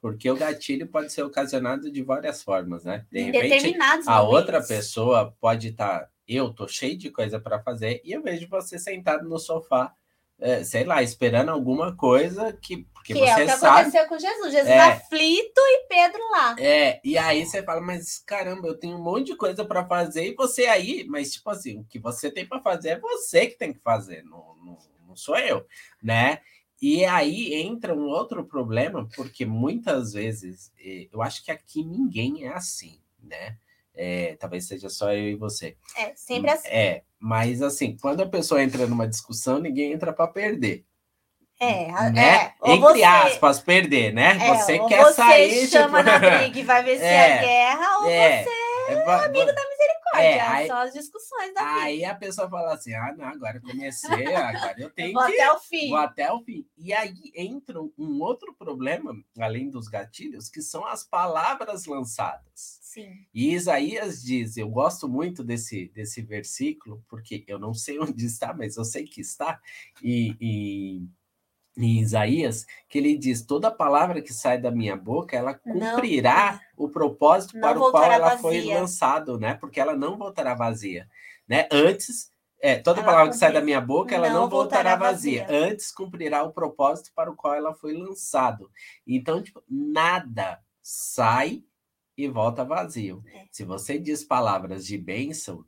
porque o gatilho pode ser ocasionado de várias formas, né? De repente, a outra pessoa pode estar, tá, eu tô cheio de coisa para fazer e eu vejo você sentado no sofá, é, sei lá, esperando alguma coisa que porque
que
você
é o que
sabe,
aconteceu com Jesus, Jesus é, aflito e Pedro lá.
É, e aí você fala, mas caramba, eu tenho um monte de coisa para fazer e você aí, mas tipo assim, o que você tem para fazer é você que tem que fazer, não, não, não sou eu, né? E aí entra um outro problema, porque muitas vezes, eh, eu acho que aqui ninguém é assim, né? É, talvez seja só eu e você.
É, sempre assim.
É, mas assim, quando a pessoa entra numa discussão, ninguém entra para perder.
É,
né?
é.
Entre você, aspas, perder, né?
É,
você quer
você
sair.
chama tipo... na briga e vai vencer é, a [LAUGHS] guerra, ou é, você é amigo da misericórdia. é, aí, são as discussões da
vida. Aí a pessoa fala assim: ah, não, agora comecei, agora eu tenho
vou
que.
até o fim.
Vou até o fim. E aí entra um outro problema, além dos gatilhos, que são as palavras lançadas.
Sim.
E Isaías diz: eu gosto muito desse, desse versículo, porque eu não sei [LAUGHS] onde está, mas eu sei que está. e, e em Isaías, que ele diz: toda palavra que sai da minha boca, ela cumprirá não, o propósito para o qual ela vazia. foi lançado, né? Porque ela não voltará vazia, né? Antes, é, toda ela palavra que sai da minha boca, ela não, não voltará, voltará vazia. vazia. Antes cumprirá o propósito para o qual ela foi lançado. Então, tipo, nada sai e volta vazio. É. Se você diz palavras de bênção,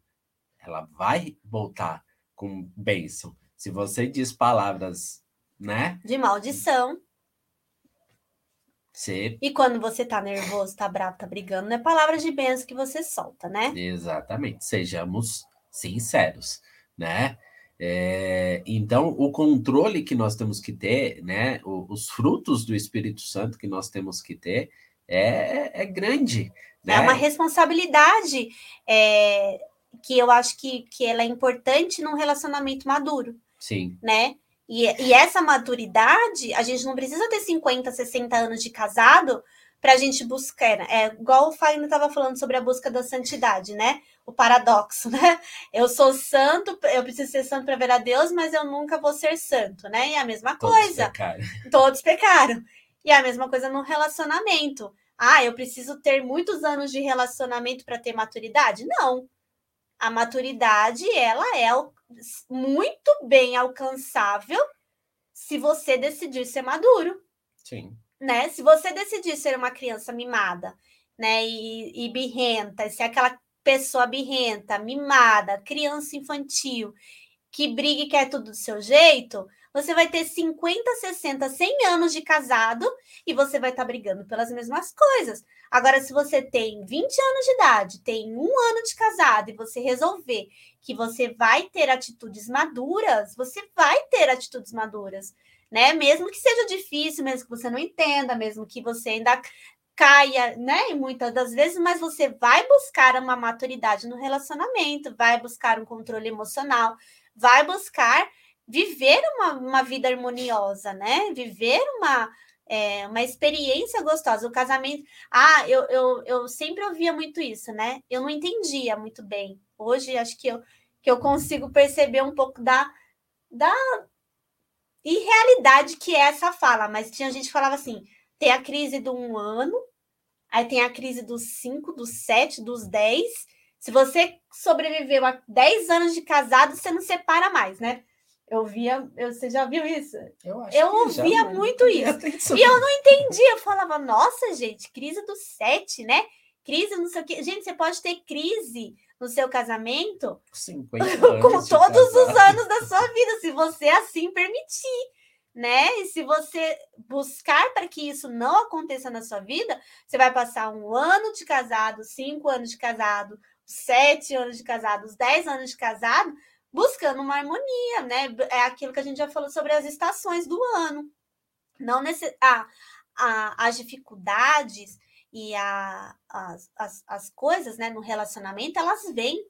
ela vai voltar com bênção. Se você diz palavras né?
De maldição.
Sim.
E quando você tá nervoso, tá bravo, tá brigando, não é palavras de bênção que você solta, né?
Exatamente. Sejamos sinceros, né? É, então, o controle que nós temos que ter, né? O, os frutos do Espírito Santo que nós temos que ter é, é grande. Né?
É uma responsabilidade é, que eu acho que, que ela é importante num relacionamento maduro.
Sim.
Né? E, e essa maturidade, a gente não precisa ter 50, 60 anos de casado para a gente buscar. Né? É igual o Faino estava falando sobre a busca da santidade, né? O paradoxo, [LAUGHS] né? Eu sou santo, eu preciso ser santo para ver a Deus, mas eu nunca vou ser santo, né? E a mesma
Todos
coisa.
Pecaram.
Todos pecaram. E a mesma coisa no relacionamento. Ah, eu preciso ter muitos anos de relacionamento para ter maturidade? Não. A maturidade, ela é muito bem alcançável se você decidir ser maduro.
Sim.
Né? Se você decidir ser uma criança mimada, né, e, e birrenta, se é aquela pessoa birrenta, mimada, criança infantil, que briga e quer tudo do seu jeito, você vai ter 50, 60, 100 anos de casado e você vai estar tá brigando pelas mesmas coisas. Agora, se você tem 20 anos de idade, tem um ano de casado e você resolver que você vai ter atitudes maduras, você vai ter atitudes maduras, né? Mesmo que seja difícil, mesmo que você não entenda, mesmo que você ainda caia, né? E muitas das vezes, mas você vai buscar uma maturidade no relacionamento, vai buscar um controle emocional, vai buscar viver uma, uma vida harmoniosa, né? Viver uma, é, uma experiência gostosa. O casamento. Ah, eu, eu, eu sempre ouvia muito isso, né? Eu não entendia muito bem. Hoje acho que eu, que eu consigo perceber um pouco da, da irrealidade que é essa fala. Mas tinha gente que falava assim: tem a crise do um ano, aí tem a crise dos cinco, dos sete, dos dez. Se você sobreviveu a 10 anos de casado, você não separa mais, né? Eu via, eu, você já viu isso?
Eu,
eu ouvia já, muito isso. E eu não entendia. Eu falava, nossa, gente, crise do sete, né? Crise, não sei o quê. Gente, você pode ter crise no seu casamento
50 [LAUGHS]
com todos os anos da sua vida, se você assim permitir, né? E se você buscar para que isso não aconteça na sua vida, você vai passar um ano de casado, cinco anos de casado, sete anos de casado, os dez anos de casado, buscando uma harmonia, né? É aquilo que a gente já falou sobre as estações do ano. Não nesse, ah, a, as dificuldades e a, as, as, as coisas né, no relacionamento, elas vêm.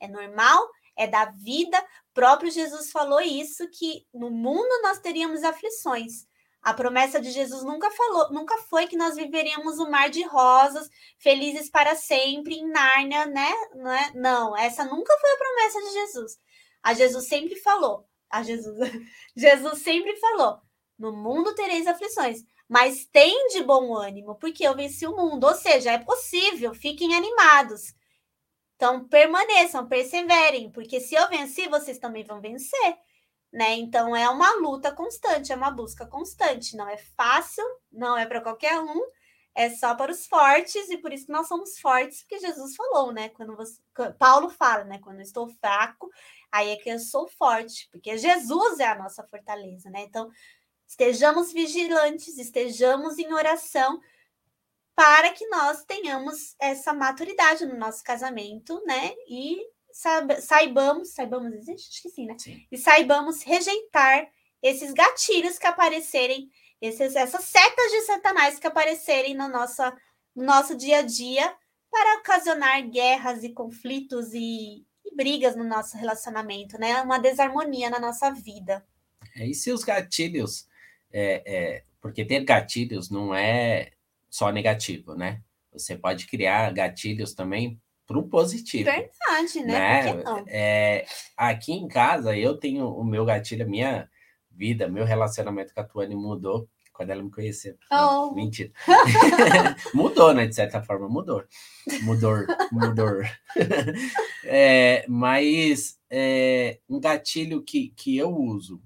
É normal, é da vida. Próprio Jesus falou isso, que no mundo nós teríamos aflições. A promessa de Jesus nunca falou, nunca foi que nós viveríamos um mar de rosas, felizes para sempre em Nárnia, né? Não, é? Não, essa nunca foi a promessa de Jesus. A Jesus sempre falou, a Jesus, [LAUGHS] Jesus sempre falou: no mundo tereis aflições, mas tem de bom ânimo, porque eu venci o mundo. Ou seja, é possível, fiquem animados. Então, permaneçam, perseverem, porque se eu venci, vocês também vão vencer. Né? Então, é uma luta constante, é uma busca constante. Não é fácil, não é para qualquer um, é só para os fortes, e por isso que nós somos fortes, porque Jesus falou, né? Quando você, Paulo fala, né? Quando eu estou fraco, aí é que eu sou forte, porque Jesus é a nossa fortaleza, né? Então, estejamos vigilantes, estejamos em oração para que nós tenhamos essa maturidade no nosso casamento, né? E saibamos, saibamos, existe? Acho que sim, né?
Sim.
E saibamos rejeitar esses gatilhos que aparecerem, esses, essas setas de Satanás que aparecerem no nosso, no nosso dia a dia, para ocasionar guerras e conflitos e, e brigas no nosso relacionamento, né? Uma desarmonia na nossa vida.
É, e se os gatilhos, é, é, porque ter gatilhos não é só negativo, né? Você pode criar gatilhos também para o positivo.
Verdade, né?
né? É, aqui em casa, eu tenho o meu gatilho, a minha vida, meu relacionamento com a Tuane mudou quando ela me conheceu. Oh. mentira. [LAUGHS] mudou, né? De certa forma, mudou. Mudou, mudou. [LAUGHS] é, mas é, um gatilho que, que eu uso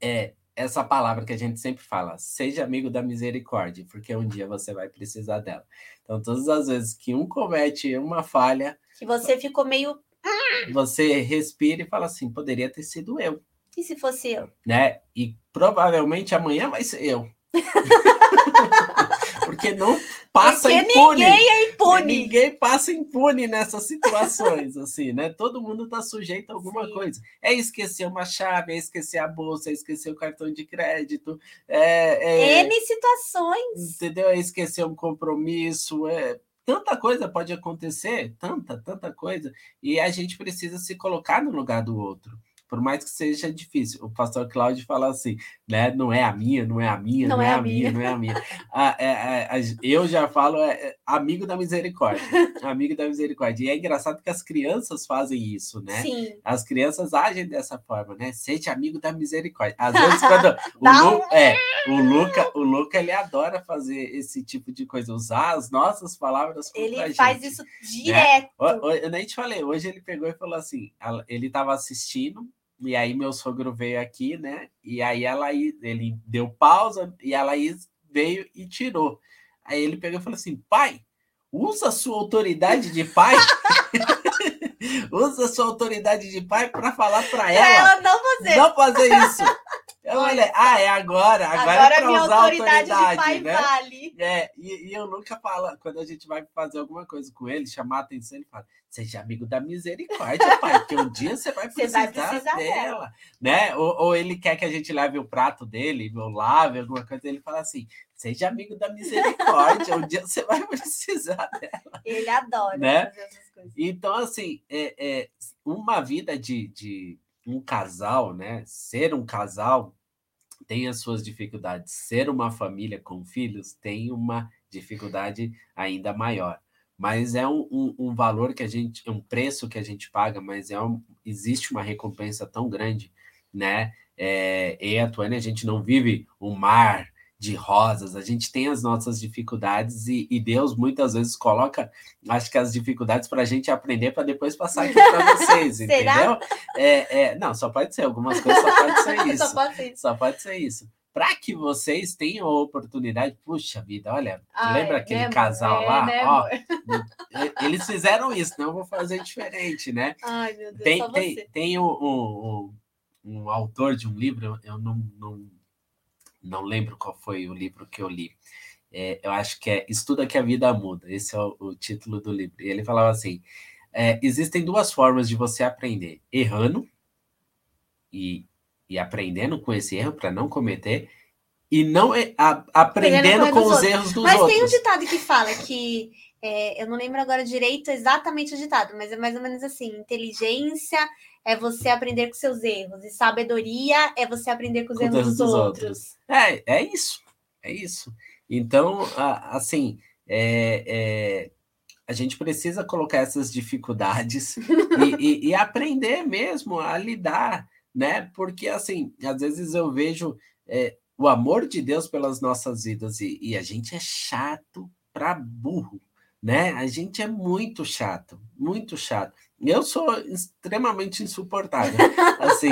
é essa palavra que a gente sempre fala, seja amigo da misericórdia, porque um dia você vai precisar dela. Então, todas as vezes que um comete uma falha.
Que você ficou meio.
Você respira e fala assim: poderia ter sido eu.
E se fosse eu?
Né? E provavelmente amanhã vai ser eu. [LAUGHS] Porque não passa Porque impune.
Ninguém é impune.
Ninguém passa impune nessas situações, assim, né? Todo mundo está sujeito a alguma Sim. coisa. É esquecer uma chave, é esquecer a bolsa, é esquecer o cartão de crédito. É,
é... N situações.
Entendeu? É esquecer um compromisso, é tanta coisa pode acontecer, tanta, tanta coisa, e a gente precisa se colocar no lugar do outro por mais que seja difícil. O pastor Cláudio fala assim, né? Não é a minha, não é a minha, não, não é, é, a minha, minha, não é a minha. Ah, é, é, eu já falo é, é, amigo da misericórdia, amigo da misericórdia. E é engraçado que as crianças fazem isso, né?
Sim.
As crianças agem dessa forma, né? Seja amigo da misericórdia. Às [LAUGHS] vezes quando o, Lu, é, o Luca, o Luca ele adora fazer esse tipo de coisa, usar as nossas palavras
Ele faz isso né? direto.
Né? Eu nem te falei, hoje ele pegou e falou assim, ele estava assistindo e aí meu sogro veio aqui, né? E aí ela ele deu pausa e ela veio e tirou. Aí ele pegou e falou assim: pai, usa a sua autoridade de pai. [LAUGHS] usa a sua autoridade de pai para falar para ela,
ela não fazer.
não fazer isso. Eu falei, ah, é agora. Agora, agora é para usar a autoridade, autoridade né? Vale. É, e, e eu nunca falo, quando a gente vai fazer alguma coisa com ele, chamar a atenção, ele fala, seja amigo da misericórdia, pai, porque um dia você vai precisar, [LAUGHS] você vai precisar dela, dela. né? Ou, ou, ele quer que a gente leve o prato dele, ou lave alguma coisa, ele fala assim, seja amigo da misericórdia, um dia você vai [LAUGHS] precisar dela.
Ele adora
né? fazer essas coisas. Então, assim, é, é uma vida de, de um casal, né? Ser um casal tem as suas dificuldades. Ser uma família com filhos tem uma dificuldade ainda maior. Mas é um, um, um valor que a gente, um preço que a gente paga, mas é um, existe uma recompensa tão grande, né? É, e a Tuane, a gente não vive um mar de rosas, a gente tem as nossas dificuldades e, e Deus muitas vezes coloca, acho que as dificuldades para a gente aprender para depois passar aqui para [LAUGHS] vocês, entendeu? É, é, não, só pode ser, algumas coisas só pode ser [LAUGHS] isso. só pode ser, só pode ser isso. Para que vocês tenham a oportunidade, puxa vida, olha, Ai, lembra aquele né, casal é, lá? Né, Ó, eles fizeram isso, não vou fazer diferente, né?
Ai, meu Deus,
tem, tem, tem um, um, um, autor de um livro, eu não, não não lembro qual foi o livro que eu li. É, eu acho que é Estuda que a Vida Muda, esse é o, o título do livro. E ele falava assim: é, existem duas formas de você aprender: errando e, e aprendendo com esse erro para não cometer, e não a, aprendendo com os outros. erros dos
mas
outros.
Mas tem um ditado que fala que é, eu não lembro agora direito exatamente o ditado, mas é mais ou menos assim: inteligência é você aprender com seus erros, e sabedoria é você aprender com os com erros dos, dos outros. outros.
É, é isso, é isso. Então, assim, é, é, a gente precisa colocar essas dificuldades e, e, e, aprender mesmo a lidar, né? Porque, assim, às vezes eu vejo é, o amor de Deus pelas nossas vidas e, e a gente é chato para burro né? A gente é muito chato, muito chato. Eu sou extremamente insuportável, [LAUGHS] assim,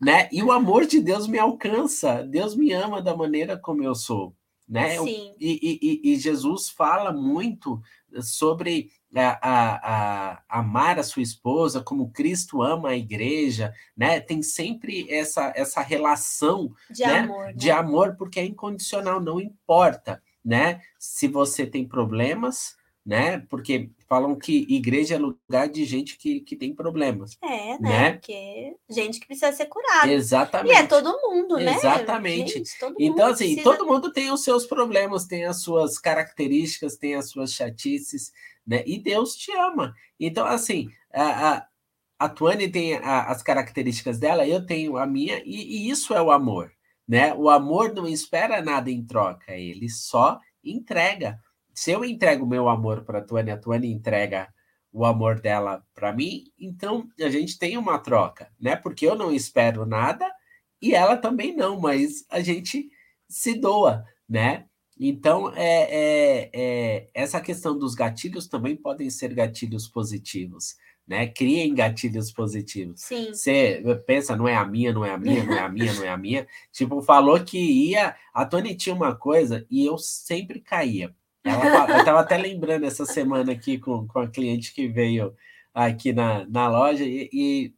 né? E o amor de Deus me alcança, Deus me ama da maneira como eu sou, né?
Sim.
E, e, e Jesus fala muito sobre a, a, a, amar a sua esposa como Cristo ama a igreja, né? Tem sempre essa, essa relação
de,
né?
amor, né?
de amor, porque é incondicional, não importa, né? Se você tem problemas, né? Porque falam que igreja é lugar de gente que, que tem problemas.
É, né? né? Porque gente que precisa ser curada.
Exatamente.
E é todo mundo, né?
Exatamente. Gente, então, assim, precisa... todo mundo tem os seus problemas, tem as suas características, tem as suas chatices, né? E Deus te ama. Então, assim, a, a, a Tuane tem a, as características dela, eu tenho a minha, e, e isso é o amor, né? O amor não espera nada em troca, ele só entrega. Se eu entrego o meu amor para a Tuane, a Tuane entrega o amor dela para mim, então a gente tem uma troca, né? Porque eu não espero nada e ela também não, mas a gente se doa, né? Então, é, é, é, essa questão dos gatilhos também podem ser gatilhos positivos né? Criem gatilhos positivos.
Sim.
Você pensa, não é a minha, não é a minha, não é a minha, não é a minha. [LAUGHS] Tipo, falou que ia. A Tony tinha uma coisa e eu sempre caía. Ela, eu estava até lembrando essa semana aqui com, com a cliente que veio aqui na, na loja e, e,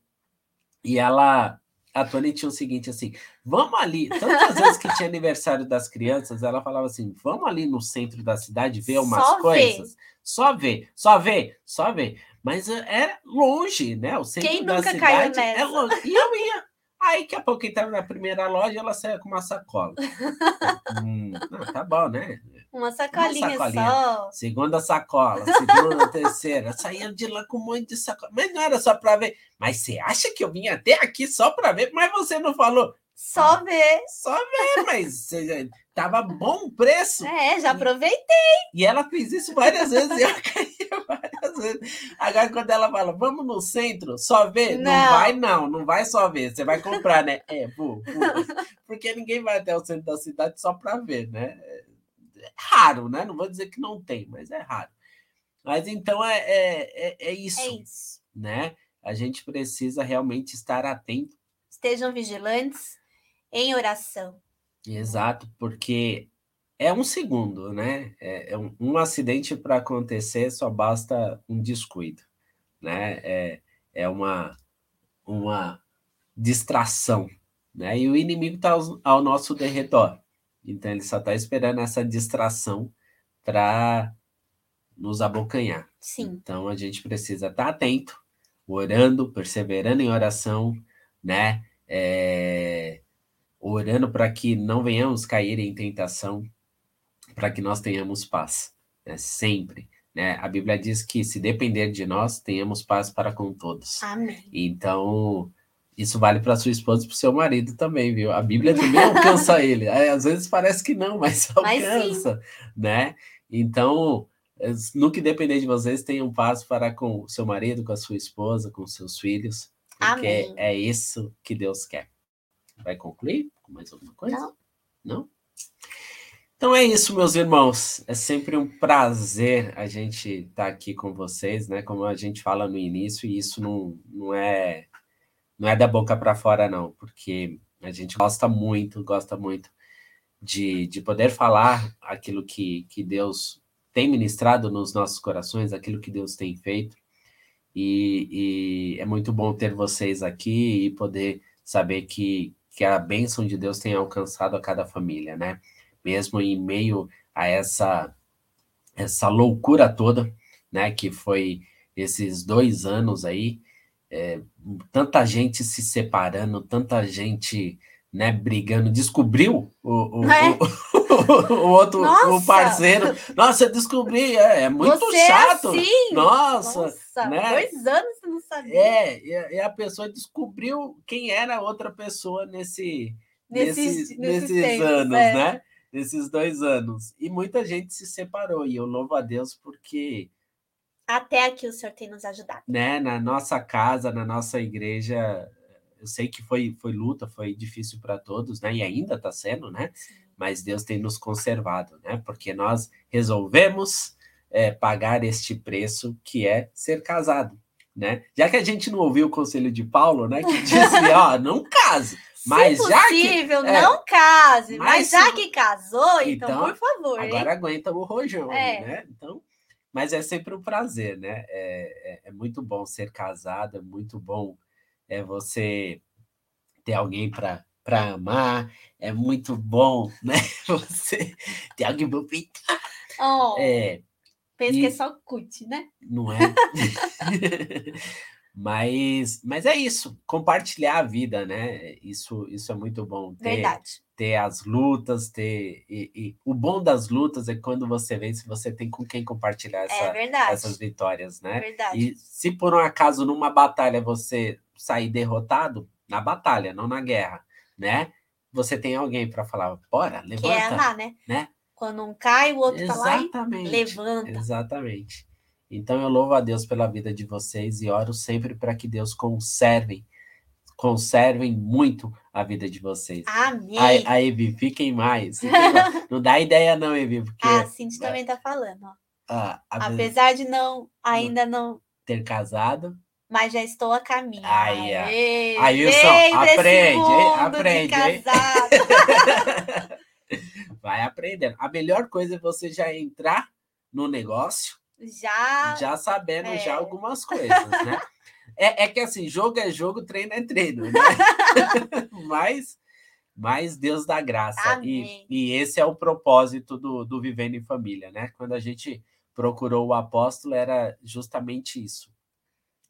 e ela. A Tony tinha o seguinte assim: vamos ali. Tantas vezes que tinha aniversário das crianças, ela falava assim: vamos ali no centro da cidade ver umas só coisas. Ver. Só ver, só ver, só ver. Mas era eh, é longe, né? O centro Quem da nunca cidade caiu nessa? é longe. E eu ia. Aí, daqui a pouco, entrava na primeira loja ela saia com uma sacola. [LAUGHS] hum, não, tá bom, né?
Uma sacolinha, uma sacolinha, só.
Segunda sacola, segunda, terceira. Saía de lá com um monte de sacola. Mas não era só para ver. Mas você acha que eu vim até aqui só para ver? Mas você não falou.
Só ver.
Só ver, mas tava bom preço.
É, já aproveitei.
E ela fez isso várias vezes e eu [LAUGHS] caí várias vezes. Agora, quando ela fala, vamos no centro, só ver? Não, não vai, não, não vai só ver. Você vai comprar, né? É, vou, vou. Porque ninguém vai até o centro da cidade só para ver, né? É raro, né? Não vou dizer que não tem, mas é raro. Mas então é, é, é, é isso, é isso, né? A gente precisa realmente estar atento.
Estejam vigilantes em oração.
Exato, porque é um segundo, né? É, é um, um, acidente para acontecer só basta um descuido, né? É, é uma, uma distração, né? E o inimigo está ao, ao, nosso derredor, então ele só está esperando essa distração para nos abocanhar.
Sim.
Então a gente precisa estar tá atento, orando, perseverando em oração, né? É, orando para que não venhamos cair em tentação, para que nós tenhamos paz, né? sempre. Né? A Bíblia diz que se depender de nós, tenhamos paz para com todos.
Amém.
Então, isso vale para sua esposa e para o seu marido também, viu? A Bíblia também alcança [LAUGHS] ele. É, às vezes parece que não, mas [LAUGHS] alcança, mas né? Então, no que depender de vocês, tenham paz para com o seu marido, com a sua esposa, com os seus filhos, porque Amém. é isso que Deus quer. Vai concluir com mais alguma coisa?
Não.
Não? Então é isso, meus irmãos. É sempre um prazer a gente estar tá aqui com vocês, né? Como a gente fala no início, e isso não, não é não é da boca para fora, não, porque a gente gosta muito, gosta muito de, de poder falar aquilo que, que Deus tem ministrado nos nossos corações, aquilo que Deus tem feito. E, e é muito bom ter vocês aqui e poder saber que, que a bênção de Deus tem alcançado a cada família, né? Mesmo em meio a essa, essa loucura toda, né? Que foi esses dois anos aí, é, tanta gente se separando, tanta gente né, brigando, descobriu o, o, é? o, [LAUGHS] o, outro o parceiro. Nossa, eu descobri, é, é muito Você é chato. Assim? Nossa, Nossa né?
dois anos você não sabia.
É, e a pessoa descobriu quem era a outra pessoa nesse, nesses, nesses, nesses tempos, anos, é. né? Nesses dois anos. E muita gente se separou, e eu louvo a Deus porque.
Até aqui o Senhor tem nos ajudado.
Né, na nossa casa, na nossa igreja, eu sei que foi, foi luta, foi difícil para todos, né? E ainda está sendo, né? Sim. Mas Deus tem nos conservado, né? Porque nós resolvemos é, pagar este preço que é ser casado, né? Já que a gente não ouviu o conselho de Paulo, né? Que disse, [LAUGHS] ó, não case. Mas
Se
já
possível, que, é, não case. Mas, mas já que casou, então, então por favor.
Agora hein? aguenta o rojão, é. né? Então, mas é sempre um prazer, né? É, é, é muito bom ser casado, é muito bom é você ter alguém para para amar, é muito bom, [LAUGHS] né? Você ter alguém para pintar.
Oh,
é,
Pensa e... que é só cut, né?
Não é? [LAUGHS] mas, mas é isso, compartilhar a vida, né? Isso, isso é muito bom.
Ter, Verdade.
Ter as lutas, ter. E, e, o bom das lutas é quando você vence, você tem com quem compartilhar essa, é essas vitórias, né?
É verdade.
E se por um acaso numa batalha você sair derrotado, na batalha, não na guerra, né? Você tem alguém para falar, bora, levanta. Que é
amar, né?
né?
Quando um cai, o outro Exatamente. tá lá e levanta.
Exatamente. Então eu louvo a Deus pela vida de vocês e oro sempre para que Deus conserve, conservem muito a vida de vocês.
Amém.
Aí, aí Evi, fiquem mais. [LAUGHS] não dá ideia não, Evi, porque...
Ah, a Cindy também tá falando, ó. Ah, Apesar de não, ainda não...
Ter casado
mas já estou a caminho.
Aí, Aê, aí aprende, aprende. [LAUGHS] Vai aprendendo. A melhor coisa é você já entrar no negócio
já
já sabendo é. já algumas coisas, né? É, é, que assim, jogo é jogo, treino é treino, né? [LAUGHS] mas, mas Deus dá graça. E, e esse é o propósito do, do Vivendo em Família, né? Quando a gente procurou o apóstolo, era justamente isso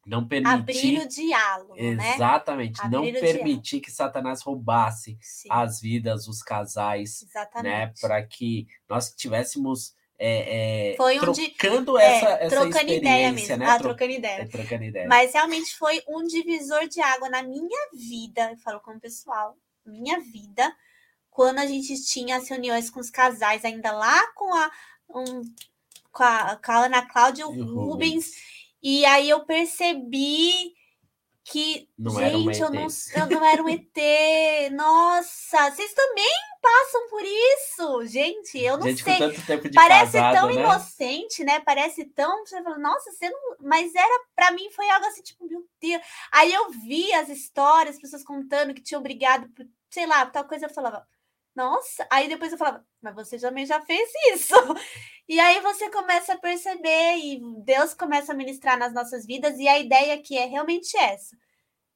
não permitir.
Abrir o diálogo,
né? Exatamente. Né? Não permitir que Satanás roubasse Sim. as vidas, os casais, né? Exatamente. né? Para que nós tivéssemos. É, é, foi trocando é, essa, essa trocando ideia mesmo. Né?
Ah, trocando ideia.
É, trocando ideia.
Mas realmente foi um divisor de água na minha vida, eu falo com o pessoal, minha vida, quando a gente tinha as reuniões com os casais, ainda lá com a, um, com a, com a Ana Cláudia e o Rubens. Rubens e aí eu percebi que, não gente, eu não, eu não era um ET. Nossa, vocês também passam por isso, gente. Eu não
gente,
sei.
Parece
casado,
tão
né? inocente, né? Parece tão. Você fala, nossa, você não. Mas era, para mim, foi algo assim, tipo, meu Deus. Aí eu vi as histórias, pessoas contando que tinham brigado por, sei lá, tal coisa. Eu falava, nossa, aí depois eu falava, mas você também já fez isso. [LAUGHS] E aí você começa a perceber e Deus começa a ministrar nas nossas vidas, e a ideia aqui é realmente essa: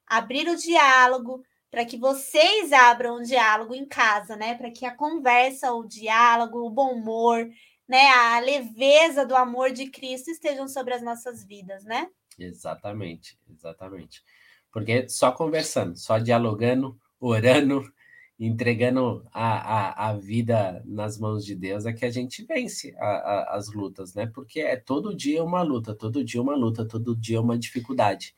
abrir o diálogo para que vocês abram o diálogo em casa, né? Para que a conversa, o diálogo, o bom humor, né, a leveza do amor de Cristo estejam sobre as nossas vidas, né?
Exatamente, exatamente. Porque só conversando, só dialogando, orando, entregando a, a, a vida nas mãos de Deus é que a gente vence a, a, as lutas, né? Porque é todo dia uma luta, todo dia uma luta, todo dia uma dificuldade.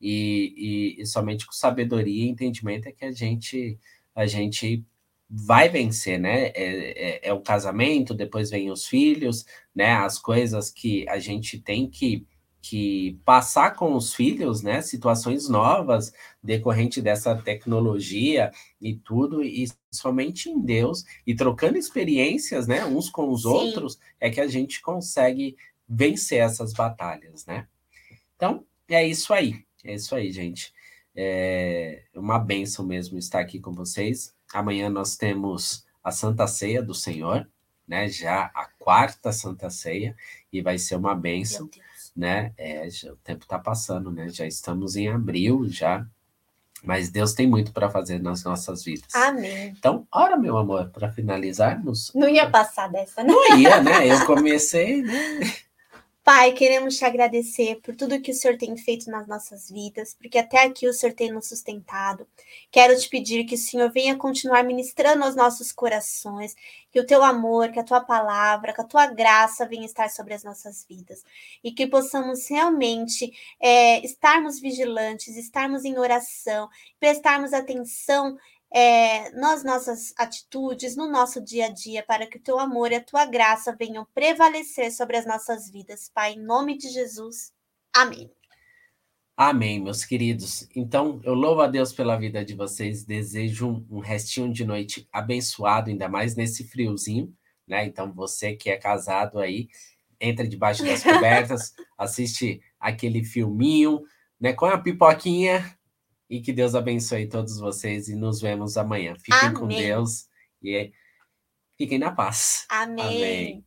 E, e, e somente com sabedoria e entendimento é que a gente, a gente vai vencer, né? É, é, é o casamento, depois vem os filhos, né? As coisas que a gente tem que que passar com os filhos, né, situações novas decorrente dessa tecnologia e tudo, e somente em Deus e trocando experiências, né, uns com os Sim. outros, é que a gente consegue vencer essas batalhas, né? Então, é isso aí, é isso aí, gente. É uma benção mesmo estar aqui com vocês. Amanhã nós temos a Santa Ceia do Senhor, né? Já a quarta Santa Ceia, e vai ser uma benção né? É, já, o tempo está passando, né? Já estamos em abril já. Mas Deus tem muito para fazer nas nossas vidas.
Amém.
Então, ora, meu amor, para finalizarmos.
Não ia passar dessa, né?
Não ia, né? Eu comecei, né?
Pai, queremos te agradecer por tudo que o Senhor tem feito nas nossas vidas, porque até aqui o Senhor tem nos sustentado. Quero te pedir que o Senhor venha continuar ministrando aos nossos corações, que o teu amor, que a tua palavra, que a tua graça venha estar sobre as nossas vidas e que possamos realmente é, estarmos vigilantes, estarmos em oração, prestarmos atenção é, nas nossas atitudes, no nosso dia a dia, para que o teu amor e a tua graça venham prevalecer sobre as nossas vidas, Pai, em nome de Jesus. Amém.
Amém, meus queridos. Então, eu louvo a Deus pela vida de vocês, desejo um, restinho de noite abençoado, ainda mais nesse friozinho, né? Então, você que é casado aí, entra debaixo das [LAUGHS] cobertas, assiste aquele filminho, né? Com a pipoquinha, e que Deus abençoe todos vocês e nos vemos amanhã. Fiquem Amém. com Deus e fiquem na paz.
Amém. Amém.